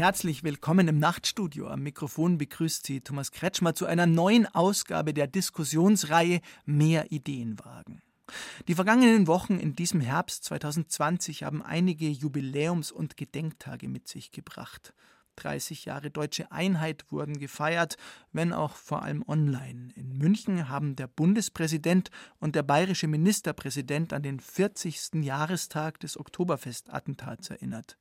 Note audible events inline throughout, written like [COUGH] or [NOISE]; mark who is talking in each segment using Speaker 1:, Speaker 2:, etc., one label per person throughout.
Speaker 1: Herzlich willkommen im Nachtstudio. Am Mikrofon begrüßt Sie Thomas Kretschmer zu einer neuen Ausgabe der Diskussionsreihe Mehr Ideen wagen. Die vergangenen Wochen in diesem Herbst 2020 haben einige Jubiläums- und Gedenktage mit sich gebracht. 30 Jahre deutsche Einheit wurden gefeiert, wenn auch vor allem online. In München haben der Bundespräsident und der bayerische Ministerpräsident an den 40. Jahrestag des Oktoberfestattentats erinnert.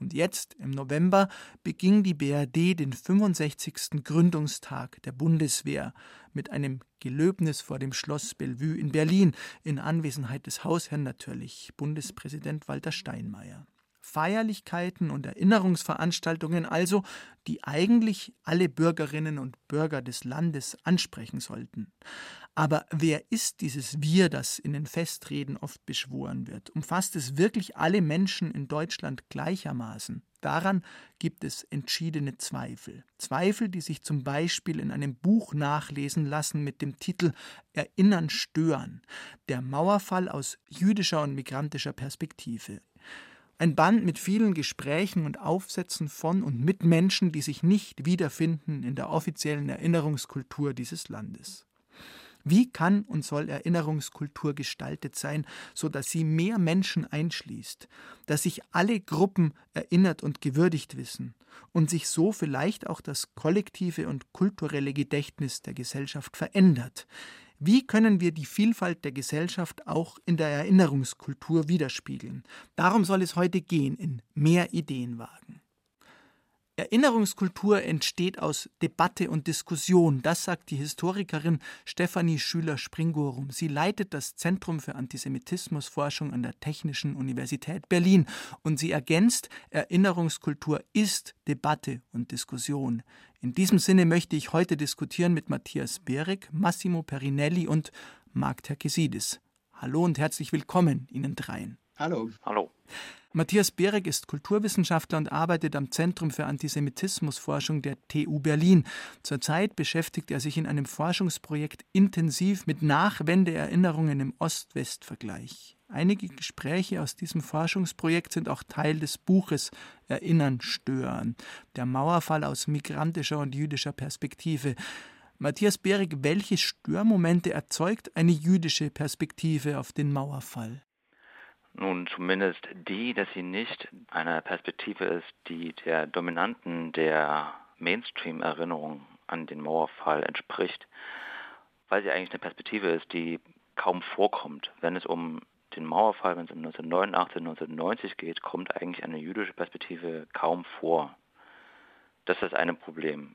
Speaker 1: Und jetzt, im November, beging die BRD den 65. Gründungstag der Bundeswehr mit einem Gelöbnis vor dem Schloss Bellevue in Berlin, in Anwesenheit des Hausherrn natürlich, Bundespräsident Walter Steinmeier. Feierlichkeiten und Erinnerungsveranstaltungen also, die eigentlich alle Bürgerinnen und Bürger des Landes ansprechen sollten. Aber wer ist dieses Wir, das in den Festreden oft beschworen wird? Umfasst es wirklich alle Menschen in Deutschland gleichermaßen? Daran gibt es entschiedene Zweifel. Zweifel, die sich zum Beispiel in einem Buch nachlesen lassen mit dem Titel Erinnern stören. Der Mauerfall aus jüdischer und migrantischer Perspektive. Ein Band mit vielen Gesprächen und Aufsätzen von und mit Menschen, die sich nicht wiederfinden in der offiziellen Erinnerungskultur dieses Landes. Wie kann und soll Erinnerungskultur gestaltet sein, so dass sie mehr Menschen einschließt, dass sich alle Gruppen erinnert und gewürdigt wissen und sich so vielleicht auch das kollektive und kulturelle Gedächtnis der Gesellschaft verändert? Wie können wir die Vielfalt der Gesellschaft auch in der Erinnerungskultur widerspiegeln? Darum soll es heute gehen in Mehr Ideen wagen. Erinnerungskultur entsteht aus Debatte und Diskussion, das sagt die Historikerin Stefanie Schüler-Springorum. Sie leitet das Zentrum für Antisemitismusforschung an der Technischen Universität Berlin und sie ergänzt, Erinnerungskultur ist Debatte und Diskussion. In diesem Sinne möchte ich heute diskutieren mit Matthias Berek, Massimo Perinelli und Marc Terkesidis. Hallo und herzlich willkommen Ihnen dreien.
Speaker 2: Hallo.
Speaker 3: Hallo.
Speaker 1: Matthias Berek ist Kulturwissenschaftler und arbeitet am Zentrum für Antisemitismusforschung der TU Berlin. Zurzeit beschäftigt er sich in einem Forschungsprojekt intensiv mit Nachwendeerinnerungen im Ost-West-Vergleich. Einige Gespräche aus diesem Forschungsprojekt sind auch Teil des Buches Erinnern stören, der Mauerfall aus migrantischer und jüdischer Perspektive. Matthias Berek, welche Störmomente erzeugt eine jüdische Perspektive auf den Mauerfall?
Speaker 3: Nun, zumindest die, dass sie nicht eine Perspektive ist, die der dominanten der Mainstream-Erinnerung an den Mauerfall entspricht, weil sie eigentlich eine Perspektive ist, die kaum vorkommt. Wenn es um den Mauerfall, wenn es um 1989, 1990 geht, kommt eigentlich eine jüdische Perspektive kaum vor. Das ist eine Problem.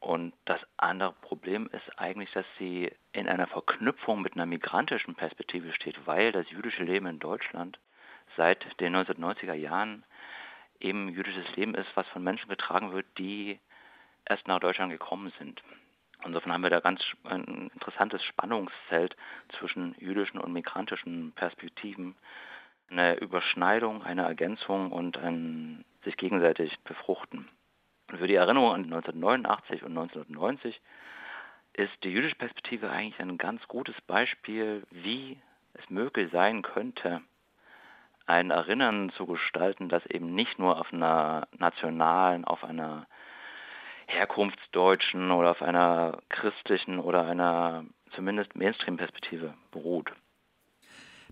Speaker 3: Und das andere Problem ist eigentlich, dass sie in einer Verknüpfung mit einer migrantischen Perspektive steht, weil das jüdische Leben in Deutschland seit den 1990er Jahren eben jüdisches Leben ist, was von Menschen getragen wird, die erst nach Deutschland gekommen sind. Insofern haben wir da ganz ein interessantes Spannungsfeld zwischen jüdischen und migrantischen Perspektiven. Eine Überschneidung, eine Ergänzung und ein sich gegenseitig befruchten. Für die Erinnerung an 1989 und 1990 ist die jüdische Perspektive eigentlich ein ganz gutes Beispiel, wie es möglich sein könnte, ein Erinnern zu gestalten, das eben nicht nur auf einer nationalen, auf einer herkunftsdeutschen oder auf einer christlichen oder einer zumindest Mainstream-Perspektive beruht.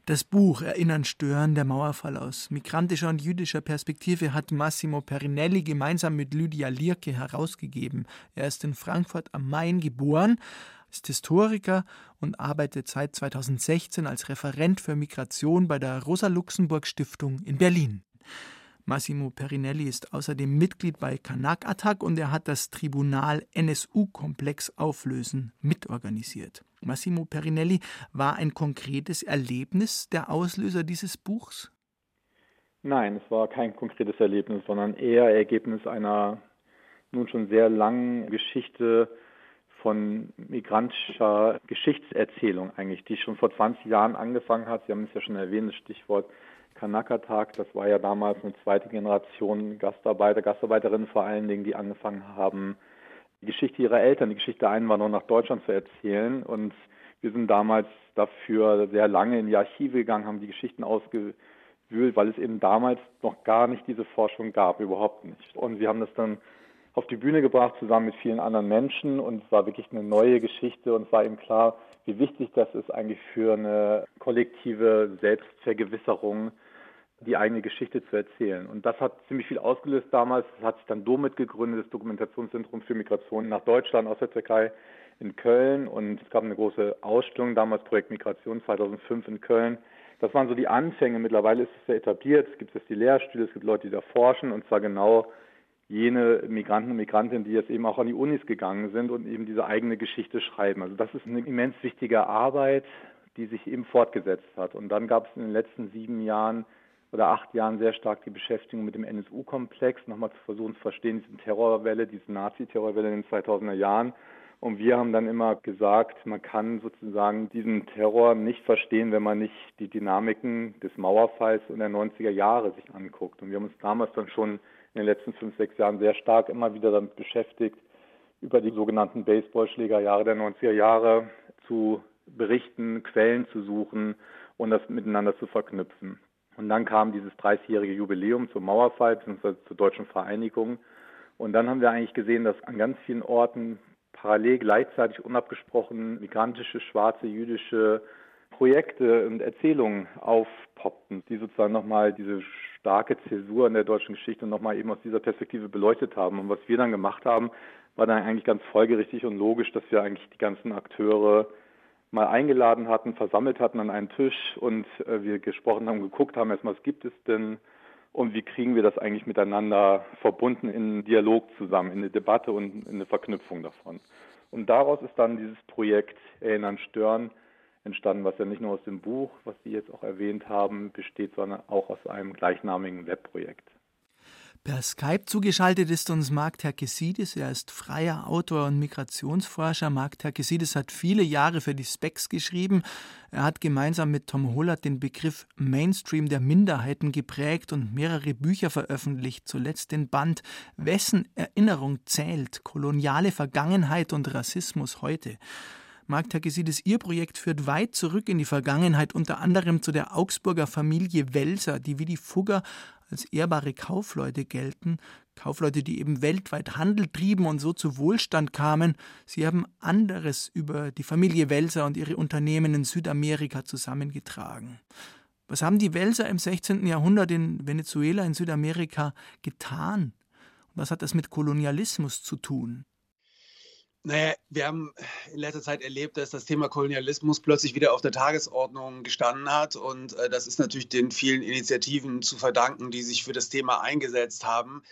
Speaker 1: Das Buch Erinnern stören, der Mauerfall aus migrantischer und jüdischer Perspektive hat Massimo Perinelli gemeinsam mit Lydia Lierke herausgegeben. Er ist in Frankfurt am Main geboren, ist Historiker und arbeitet seit 2016 als Referent für Migration bei der Rosa-Luxemburg-Stiftung in Berlin. Massimo Perinelli ist außerdem Mitglied bei Kanak Attack und er hat das Tribunal NSU-Komplex auflösen mitorganisiert. Massimo Perinelli war ein konkretes Erlebnis der Auslöser dieses Buchs?
Speaker 2: Nein, es war kein konkretes Erlebnis, sondern eher Ergebnis einer nun schon sehr langen Geschichte von migrantischer Geschichtserzählung eigentlich, die schon vor 20 Jahren angefangen hat. Sie haben es ja schon erwähnt, das Stichwort Kanaka-Tag. Das war ja damals eine zweite Generation Gastarbeiter, Gastarbeiterinnen vor allen Dingen, die angefangen haben, die Geschichte ihrer Eltern, die Geschichte der Einwanderung nach Deutschland zu erzählen. Und wir sind damals dafür sehr lange in die Archive gegangen, haben die Geschichten ausgewühlt, weil es eben damals noch gar nicht diese Forschung gab, überhaupt nicht. Und wir haben das dann auf die Bühne gebracht, zusammen mit vielen anderen Menschen. Und es war wirklich eine neue Geschichte und es war eben klar, wie wichtig das ist eigentlich für eine kollektive Selbstvergewisserung, die eigene Geschichte zu erzählen. Und das hat ziemlich viel ausgelöst damals. Es hat sich dann DOMIT gegründet, das Dokumentationszentrum für Migration nach Deutschland aus der Türkei in Köln. Und es gab eine große Ausstellung, damals Projekt Migration 2005 in Köln. Das waren so die Anfänge. Mittlerweile ist es sehr etabliert. Es gibt jetzt die Lehrstühle, es gibt Leute, die da forschen und zwar genau jene Migranten und Migrantinnen, die jetzt eben auch an die Unis gegangen sind und eben diese eigene Geschichte schreiben. Also das ist eine immens wichtige Arbeit, die sich eben fortgesetzt hat. Und dann gab es in den letzten sieben Jahren oder acht Jahren sehr stark die Beschäftigung mit dem NSU-Komplex, nochmal zu versuchen zu verstehen, diese Terrorwelle, diese Nazi-Terrorwelle in den 2000er Jahren. Und wir haben dann immer gesagt, man kann sozusagen diesen Terror nicht verstehen, wenn man nicht die Dynamiken des Mauerfalls und der 90er Jahre sich anguckt. Und wir haben uns damals dann schon in den letzten fünf, sechs Jahren sehr stark immer wieder damit beschäftigt, über die sogenannten Baseballschlägerjahre der 90er Jahre zu berichten, Quellen zu suchen und das miteinander zu verknüpfen. Und dann kam dieses 30-jährige Jubiläum zum Mauerfall bzw. zur deutschen Vereinigung. Und dann haben wir eigentlich gesehen, dass an ganz vielen Orten parallel gleichzeitig unabgesprochen migrantische, schwarze, jüdische Projekte und Erzählungen aufpoppten, die sozusagen nochmal diese starke Zäsur in der deutschen Geschichte nochmal eben aus dieser Perspektive beleuchtet haben. Und was wir dann gemacht haben, war dann eigentlich ganz folgerichtig und logisch, dass wir eigentlich die ganzen Akteure mal eingeladen hatten, versammelt hatten an einen Tisch und äh, wir gesprochen haben, geguckt haben, erstmal, was gibt es denn und wie kriegen wir das eigentlich miteinander verbunden in einen Dialog zusammen, in eine Debatte und in eine Verknüpfung davon. Und daraus ist dann dieses Projekt Erinnern, Stören entstanden, was ja nicht nur aus dem Buch, was Sie jetzt auch erwähnt haben, besteht, sondern auch aus einem gleichnamigen Webprojekt.
Speaker 1: Per Skype zugeschaltet ist uns Marc Terkesidis. Er ist freier Autor und Migrationsforscher. Marc Terkesidis hat viele Jahre für die Specs geschrieben. Er hat gemeinsam mit Tom Hollert den Begriff Mainstream der Minderheiten geprägt und mehrere Bücher veröffentlicht, zuletzt den Band Wessen Erinnerung zählt, koloniale Vergangenheit und Rassismus heute. Mark Takesidis, Ihr Projekt führt weit zurück in die Vergangenheit, unter anderem zu der Augsburger Familie Welser, die wie die Fugger als ehrbare Kaufleute gelten, Kaufleute, die eben weltweit Handel trieben und so zu Wohlstand kamen. Sie haben anderes über die Familie Welser und ihre Unternehmen in Südamerika zusammengetragen. Was haben die Welser im 16. Jahrhundert in Venezuela, in Südamerika getan? was hat das mit Kolonialismus zu tun?
Speaker 4: Naja, wir haben in letzter Zeit erlebt, dass das Thema Kolonialismus plötzlich wieder auf der Tagesordnung gestanden hat. Und äh, das ist natürlich den vielen Initiativen zu verdanken, die sich für das Thema eingesetzt haben.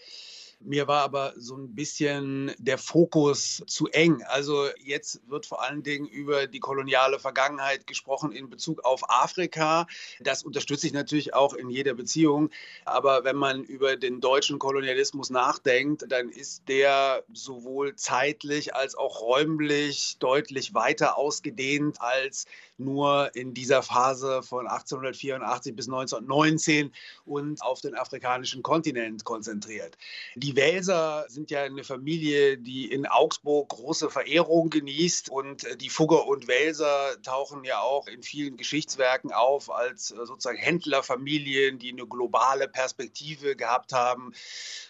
Speaker 4: Mir war aber so ein bisschen der Fokus zu eng. Also jetzt wird vor allen Dingen über die koloniale Vergangenheit gesprochen in Bezug auf Afrika. Das unterstütze ich natürlich auch in jeder Beziehung. Aber wenn man über den deutschen Kolonialismus nachdenkt, dann ist der sowohl zeitlich als auch räumlich deutlich weiter ausgedehnt als nur in dieser Phase von 1884 bis 1919 und auf den afrikanischen Kontinent konzentriert. Die Welser sind ja eine Familie, die in Augsburg große Verehrung genießt und die Fugger und Welser tauchen ja auch in vielen Geschichtswerken auf als sozusagen Händlerfamilien, die eine globale Perspektive gehabt haben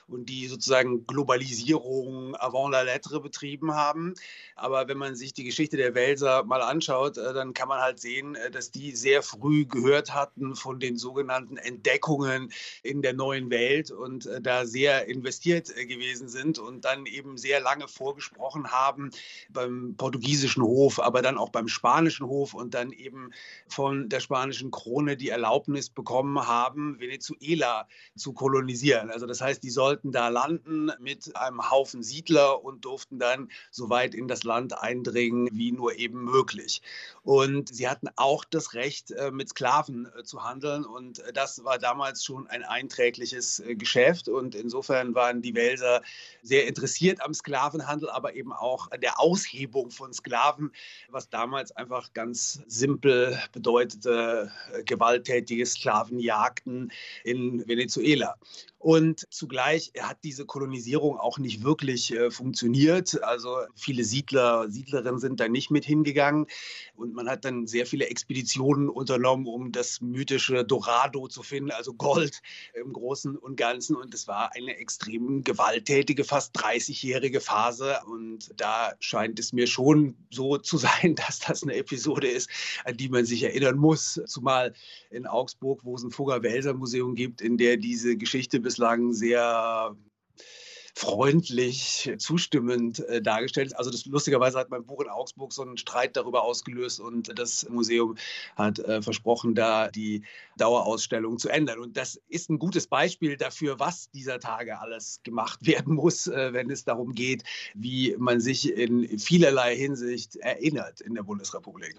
Speaker 4: und die sozusagen Globalisierung avant la lettre betrieben haben. Aber wenn man sich die Geschichte der Welser mal anschaut, äh, dann kann man halt sehen, äh, dass die sehr früh gehört hatten von den sogenannten Entdeckungen in der neuen Welt und äh, da sehr investiert gewesen sind und dann eben sehr lange vorgesprochen haben beim portugiesischen Hof, aber dann auch beim spanischen Hof und dann eben von der spanischen Krone die Erlaubnis bekommen haben, Venezuela zu kolonisieren. Also das heißt, die sollen sollten da landen mit einem Haufen Siedler und durften dann so weit in das Land eindringen, wie nur eben möglich. Und sie hatten auch das Recht, äh, mit Sklaven äh, zu handeln. Und das war damals schon ein einträgliches Geschäft. Und insofern waren die Welser sehr interessiert am Sklavenhandel, aber eben auch an der Aushebung von Sklaven, was damals einfach ganz simpel bedeutete gewalttätige Sklavenjagden in Venezuela. Und zugleich hat diese Kolonisierung auch nicht wirklich äh, funktioniert. Also viele Siedler, Siedlerinnen sind da nicht mit hingegangen. Und man hat dann sehr viele Expeditionen unternommen, um das mythische Dorado zu finden, also Gold im Großen und Ganzen. Und es war eine extrem gewalttätige, fast 30-jährige Phase. Und da scheint es mir schon so zu [LAUGHS] sein, dass das eine Episode ist, an die man sich erinnern muss. Zumal in Augsburg, wo es ein Fugger-Welser-Museum gibt, in der diese Geschichte bis bislang sehr freundlich, zustimmend äh, dargestellt. Also das lustigerweise hat mein Buch in Augsburg so einen Streit darüber ausgelöst und das Museum hat äh, versprochen, da die Dauerausstellung zu ändern. Und das ist ein gutes Beispiel dafür, was dieser Tage alles gemacht [LAUGHS] werden muss, äh, wenn es darum geht, wie man sich in vielerlei Hinsicht erinnert in der Bundesrepublik.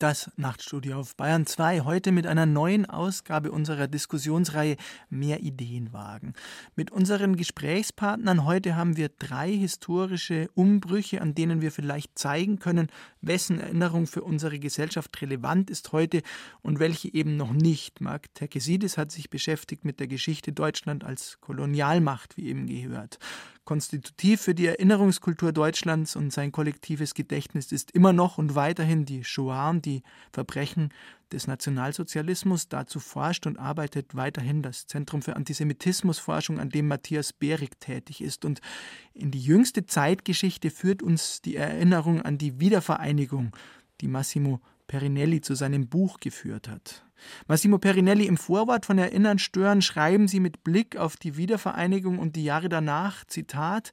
Speaker 1: Das Nachtstudio auf Bayern 2 heute mit einer neuen Ausgabe unserer Diskussionsreihe Mehr Ideen wagen. Mit unseren Gesprächspartnern heute haben wir drei historische Umbrüche, an denen wir vielleicht zeigen können, wessen Erinnerung für unsere Gesellschaft relevant ist heute und welche eben noch nicht. Mark Terkesidis hat sich beschäftigt mit der Geschichte Deutschland als Kolonialmacht, wie eben gehört. Konstitutiv für die Erinnerungskultur Deutschlands und sein kollektives Gedächtnis ist immer noch und weiterhin die Shoah, die Verbrechen des Nationalsozialismus. Dazu forscht und arbeitet weiterhin das Zentrum für Antisemitismusforschung, an dem Matthias Behrig tätig ist. Und in die jüngste Zeitgeschichte führt uns die Erinnerung an die Wiedervereinigung, die Massimo Perinelli zu seinem Buch geführt hat. Massimo Perinelli im Vorwort von Erinnern stören schreiben sie mit Blick auf die Wiedervereinigung und die Jahre danach, Zitat,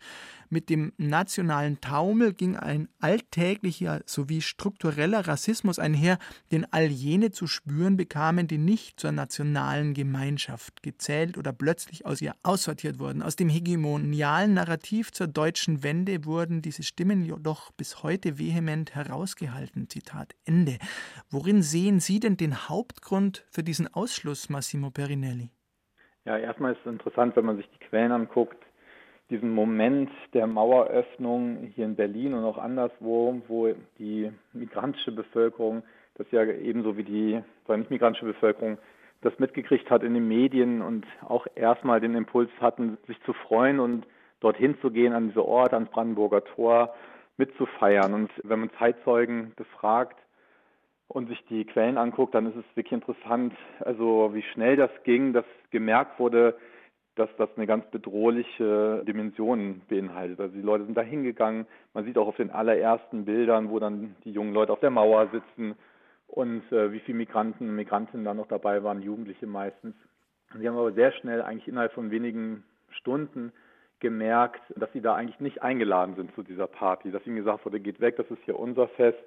Speaker 1: mit dem nationalen Taumel ging ein alltäglicher sowie struktureller Rassismus einher, den all jene zu spüren bekamen, die nicht zur nationalen Gemeinschaft gezählt oder plötzlich aus ihr aussortiert wurden. Aus dem hegemonialen Narrativ zur deutschen Wende wurden diese Stimmen jedoch bis heute vehement herausgehalten. Zitat Ende. Worin sehen Sie denn den Hauptgrund für diesen Ausschluss, Massimo Perinelli?
Speaker 2: Ja, erstmal ist es interessant, wenn man sich die Quellen anguckt, diesen Moment der Maueröffnung hier in Berlin und auch anderswo, wo die migrantische Bevölkerung, das ja ebenso wie die nicht migrantische Bevölkerung, das mitgekriegt hat in den Medien und auch erstmal den Impuls hatten, sich zu freuen und dorthin zu gehen an diese Ort, ans Brandenburger Tor, mitzufeiern. Und wenn man Zeitzeugen befragt und sich die Quellen anguckt, dann ist es wirklich interessant, also wie schnell das ging, dass gemerkt wurde, dass das eine ganz bedrohliche Dimension beinhaltet. Also die Leute sind da hingegangen. Man sieht auch auf den allerersten Bildern, wo dann die jungen Leute auf der Mauer sitzen und äh, wie viele Migranten und Migrantinnen da noch dabei waren, Jugendliche meistens. Sie haben aber sehr schnell, eigentlich innerhalb von wenigen Stunden, gemerkt, dass sie da eigentlich nicht eingeladen sind zu dieser Party, dass ihnen gesagt wurde, geht weg, das ist hier unser Fest,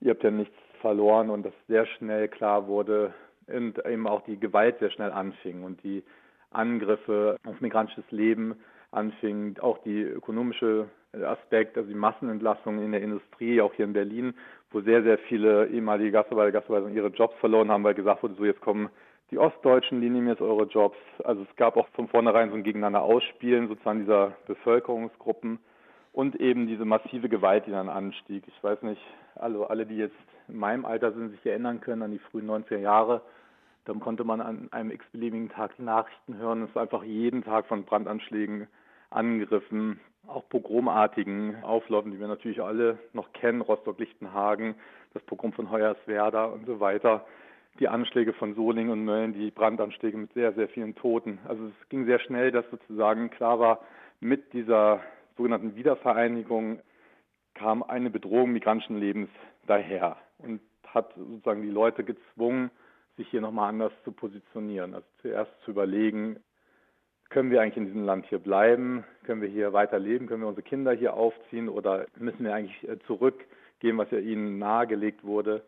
Speaker 2: ihr habt ja nichts verloren und dass sehr schnell klar wurde und eben auch die Gewalt sehr schnell anfing und die Angriffe auf migrantisches Leben anfing, auch die ökonomische Aspekt, also die Massenentlassung in der Industrie, auch hier in Berlin, wo sehr, sehr viele ehemalige Gastarbeiter, Gastarbeiter ihre Jobs verloren haben, weil gesagt wurde, so jetzt kommen die Ostdeutschen, die nehmen jetzt eure Jobs. Also es gab auch von vornherein so ein Gegeneinander Ausspielen sozusagen dieser Bevölkerungsgruppen und eben diese massive Gewalt, die dann anstieg. Ich weiß nicht, also alle, die jetzt in meinem Alter sind, sich erinnern können an die frühen 90er Jahre, dann konnte man an einem x-beliebigen Tag Nachrichten hören. Es war einfach jeden Tag von Brandanschlägen, Angriffen, auch pogromartigen Aufläufen, die wir natürlich alle noch kennen, Rostock-Lichtenhagen, das Pogrom von Hoyerswerda und so weiter, die Anschläge von Solingen und Mölln, die Brandanschläge mit sehr, sehr vielen Toten. Also es ging sehr schnell, dass sozusagen klar war, mit dieser sogenannten Wiedervereinigung kam eine Bedrohung migrantischen Lebens daher und hat sozusagen die Leute gezwungen, sich hier nochmal anders zu positionieren. Also zuerst zu überlegen, können wir eigentlich in diesem Land hier bleiben? Können wir hier weiterleben? Können wir unsere Kinder hier aufziehen? Oder müssen wir eigentlich äh, zurückgehen, was ja ihnen nahegelegt wurde?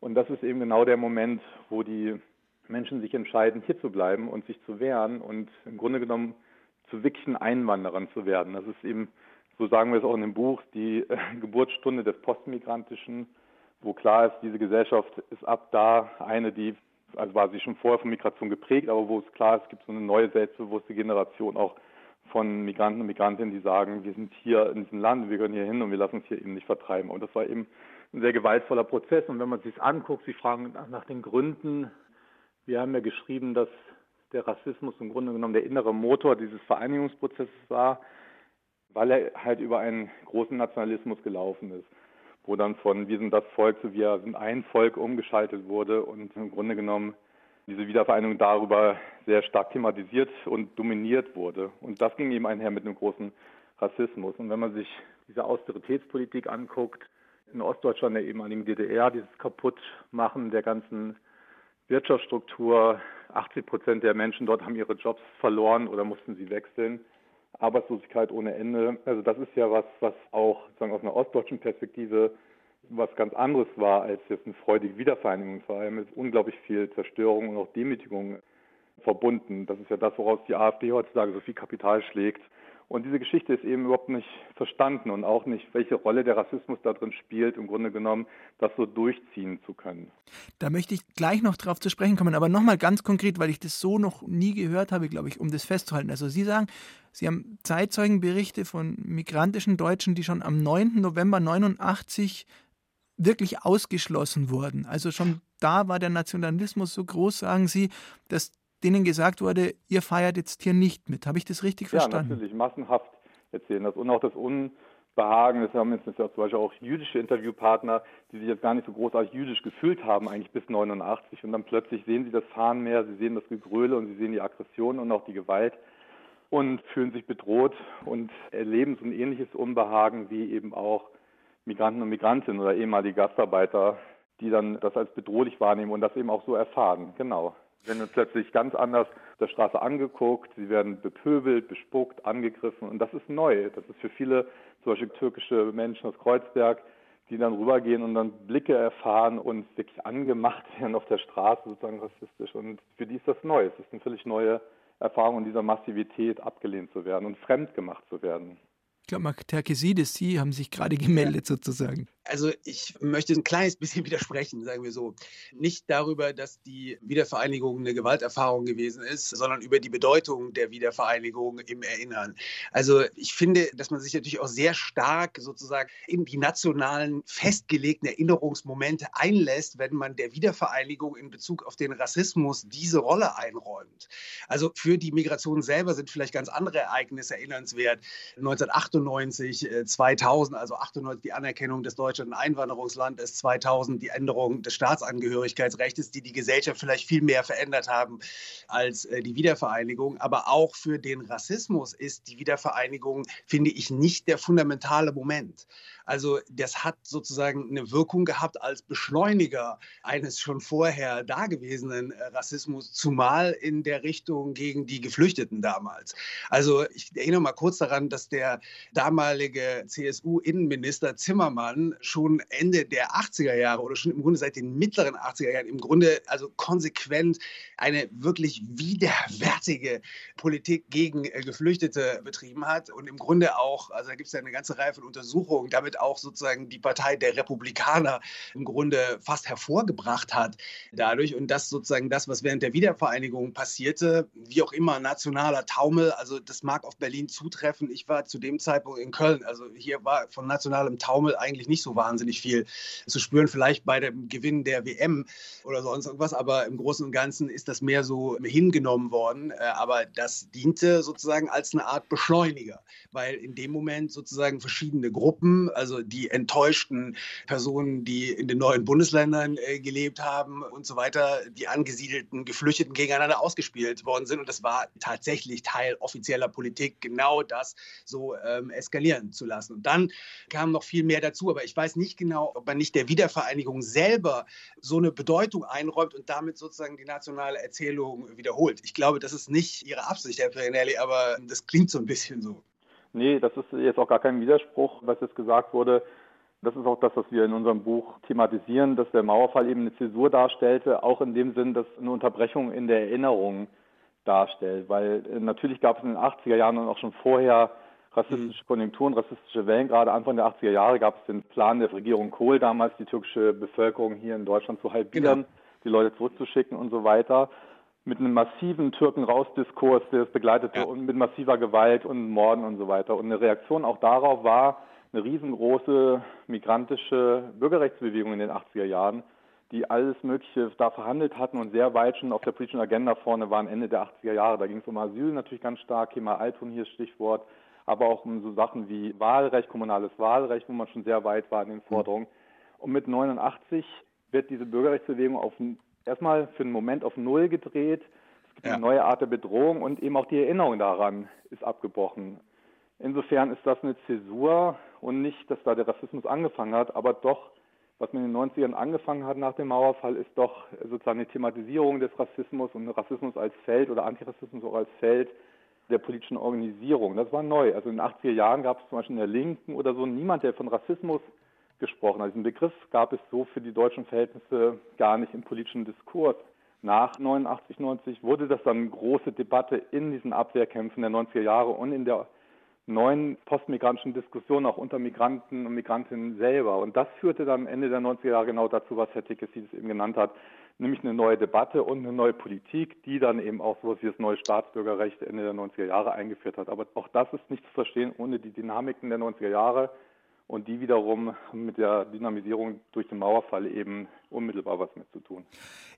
Speaker 2: Und das ist eben genau der Moment, wo die Menschen sich entscheiden, hier zu bleiben und sich zu wehren und im Grunde genommen zu wirklichen Einwanderern zu werden. Das ist eben, so sagen wir es auch in dem Buch, die äh, Geburtsstunde des Postmigrantischen, wo klar ist, diese Gesellschaft ist ab da eine, die, also war sie schon vorher von Migration geprägt, aber wo es klar ist, es gibt so eine neue selbstbewusste Generation auch von Migranten und Migrantinnen, die sagen, wir sind hier in diesem Land, wir gehören hier hin und wir lassen uns hier eben nicht vertreiben. Und das war eben ein sehr gewaltvoller Prozess. Und wenn man sich anguckt, Sie fragen nach den Gründen, wir haben ja geschrieben, dass der Rassismus im Grunde genommen der innere Motor dieses Vereinigungsprozesses war, weil er halt über einen großen Nationalismus gelaufen ist, wo dann von wir sind das Volk zu wir sind ein Volk umgeschaltet wurde und im Grunde genommen diese Wiedervereinigung darüber sehr stark thematisiert und dominiert wurde. Und das ging eben einher mit einem großen Rassismus. Und wenn man sich diese Austeritätspolitik anguckt, in Ostdeutschland, der ehemaligen DDR, dieses Kaputtmachen der ganzen Wirtschaftsstruktur. 80 Prozent der Menschen dort haben ihre Jobs verloren oder mussten sie wechseln. Arbeitslosigkeit ohne Ende. Also das ist ja was, was auch sagen, aus einer ostdeutschen Perspektive was ganz anderes war als jetzt eine freudige Wiedervereinigung. Vor allem ist unglaublich viel Zerstörung und auch Demütigung verbunden. Das ist ja das, woraus die AfD heutzutage so viel Kapital schlägt. Und diese Geschichte ist eben überhaupt nicht verstanden und auch nicht, welche Rolle der Rassismus da drin spielt, im Grunde genommen, das so durchziehen zu können.
Speaker 1: Da möchte ich gleich noch drauf zu sprechen kommen, aber nochmal ganz konkret, weil ich das so noch nie gehört habe, glaube ich, um das festzuhalten. Also Sie sagen, Sie haben Zeitzeugenberichte von migrantischen Deutschen, die schon am 9. November 89 wirklich ausgeschlossen wurden. Also schon da war der Nationalismus so groß, sagen Sie, dass denen gesagt wurde, ihr feiert jetzt hier nicht mit. Habe ich das richtig verstanden?
Speaker 2: Ja, natürlich, massenhaft erzählen das. Und auch das Unbehagen, das haben jetzt ja zum Beispiel auch jüdische Interviewpartner, die sich jetzt gar nicht so großartig jüdisch gefühlt haben, eigentlich bis 89. Und dann plötzlich sehen sie das Fahnenmeer, sie sehen das Gegröle und sie sehen die Aggression und auch die Gewalt und fühlen sich bedroht und erleben so ein ähnliches Unbehagen wie eben auch Migranten und Migrantinnen oder ehemalige Gastarbeiter, die dann das als bedrohlich wahrnehmen und das eben auch so erfahren. Genau werden plötzlich ganz anders auf der Straße angeguckt, sie werden bepöbelt, bespuckt, angegriffen und das ist neu. Das ist für viele, zum Beispiel türkische Menschen aus Kreuzberg, die dann rübergehen und dann Blicke erfahren und wirklich angemacht [LAUGHS] werden auf der Straße, sozusagen rassistisch. Und für die ist das neu. Es ist eine völlig neue Erfahrung in dieser Massivität abgelehnt zu werden und fremd gemacht zu werden.
Speaker 1: Ich glaube, Mark Terkesides, Sie haben sich gerade gemeldet sozusagen.
Speaker 4: Also ich möchte ein kleines bisschen [LAUGHS] widersprechen, sagen wir so. Nicht darüber, dass die Wiedervereinigung eine Gewalterfahrung gewesen ist, sondern über die Bedeutung der Wiedervereinigung im Erinnern. Also ich finde, dass man sich natürlich auch sehr stark sozusagen in die nationalen festgelegten Erinnerungsmomente einlässt, wenn man der Wiedervereinigung in Bezug auf den Rassismus diese Rolle einräumt. Also für die Migration selber sind vielleicht ganz andere Ereignisse erinnernswert. 1998, 2000, äh, also 98 die Anerkennung des deutschen Deutschland ein Einwanderungsland ist, 2000 die Änderung des Staatsangehörigkeitsrechts, die die Gesellschaft vielleicht viel mehr verändert haben als äh, die Wiedervereinigung. Aber auch für den Rassismus ist die Wiedervereinigung, finde ich, nicht der fundamentale Moment. Also das hat sozusagen eine Wirkung gehabt als Beschleuniger eines schon vorher dagewesenen äh, Rassismus, zumal in der Richtung gegen die Geflüchteten damals. Also ich erinnere mal kurz daran, dass der damalige CSU-Innenminister Zimmermann schon Ende der 80er Jahre oder schon im Grunde seit den mittleren 80er Jahren im Grunde also konsequent eine wirklich widerwärtige Politik gegen äh, Geflüchtete betrieben hat und im Grunde auch, also da gibt es ja eine ganze Reihe von Untersuchungen, damit damit auch sozusagen die Partei der Republikaner im Grunde fast hervorgebracht hat dadurch. Und das sozusagen das, was während der Wiedervereinigung passierte, wie auch immer, nationaler Taumel, also das mag auf Berlin zutreffen. Ich war zu dem Zeitpunkt in Köln, also hier war von nationalem Taumel eigentlich nicht so wahnsinnig viel zu spüren, vielleicht bei dem Gewinn der WM oder sonst irgendwas, aber im Großen und Ganzen ist das mehr so hingenommen worden. Äh, aber das diente sozusagen als eine Art Beschleuniger, weil in dem Moment sozusagen verschiedene Gruppen, also die enttäuschten Personen, die in den neuen Bundesländern äh, gelebt haben und so weiter, die angesiedelten Geflüchteten gegeneinander ausgespielt worden sind. Und das war tatsächlich Teil offizieller Politik, genau das so ähm, eskalieren zu lassen. Und dann kam noch viel mehr dazu, aber ich weiß nicht genau, ob man nicht der Wiedervereinigung selber so eine Bedeutung einräumt und damit sozusagen die nationale Erzählung wiederholt. Ich glaube, das ist nicht Ihre Absicht, Herr Perinelli, aber das klingt so ein bisschen so.
Speaker 2: Nee, das ist jetzt auch gar kein Widerspruch, was jetzt gesagt wurde. Das ist auch das, was wir in unserem Buch thematisieren, dass der Mauerfall eben eine Zäsur darstellte, auch in dem Sinn, dass eine Unterbrechung in der Erinnerung darstellt, weil äh, natürlich gab es in den 80er Jahren und auch schon vorher rassistische Konjunkturen, rassistische Wellen. Gerade Anfang der 80er Jahre gab es den Plan der Regierung Kohl damals, die türkische Bevölkerung hier in Deutschland zu halbieren, genau. die Leute zurückzuschicken und so weiter. Mit einem massiven Türken-Raus-Diskurs, der es begleitete ja. und mit massiver Gewalt und Morden und so weiter. Und eine Reaktion auch darauf war eine riesengroße migrantische Bürgerrechtsbewegung in den 80er Jahren, die alles Mögliche da verhandelt hatten und sehr weit schon auf der politischen Agenda vorne waren Ende der 80er Jahre. Da ging es um Asyl natürlich ganz stark, Thema Altun hier Stichwort, aber auch um so Sachen wie Wahlrecht, kommunales Wahlrecht, wo man schon sehr weit war in den Forderungen. Und mit 89 wird diese Bürgerrechtsbewegung auf erstmal für einen Moment auf Null gedreht. Es gibt ja. eine neue Art der Bedrohung und eben auch die Erinnerung daran ist abgebrochen. Insofern ist das eine Zäsur und nicht, dass da der Rassismus angefangen hat, aber doch was man in den 90ern angefangen hat nach dem Mauerfall, ist doch sozusagen eine Thematisierung des Rassismus und Rassismus als Feld oder Antirassismus auch als Feld der politischen Organisierung. Das war neu. Also in den 80er Jahren gab es zum Beispiel in der Linken oder so niemand, der von Rassismus gesprochen hat. Diesen Begriff gab es so für die deutschen Verhältnisse gar nicht im politischen Diskurs. Nach 89, 90 wurde das dann große Debatte in diesen Abwehrkämpfen der 90er Jahre und in der neuen postmigrantischen Diskussionen auch unter Migranten und Migrantinnen selber. Und das führte dann Ende der 90er Jahre genau dazu, was Herr Tikesides eben genannt hat, nämlich eine neue Debatte und eine neue Politik, die dann eben auch so wie das neue Staatsbürgerrecht Ende der 90er Jahre eingeführt hat. Aber auch das ist nicht zu verstehen ohne die Dynamiken der 90er Jahre und die wiederum mit der Dynamisierung durch den Mauerfall eben unmittelbar was mit zu tun.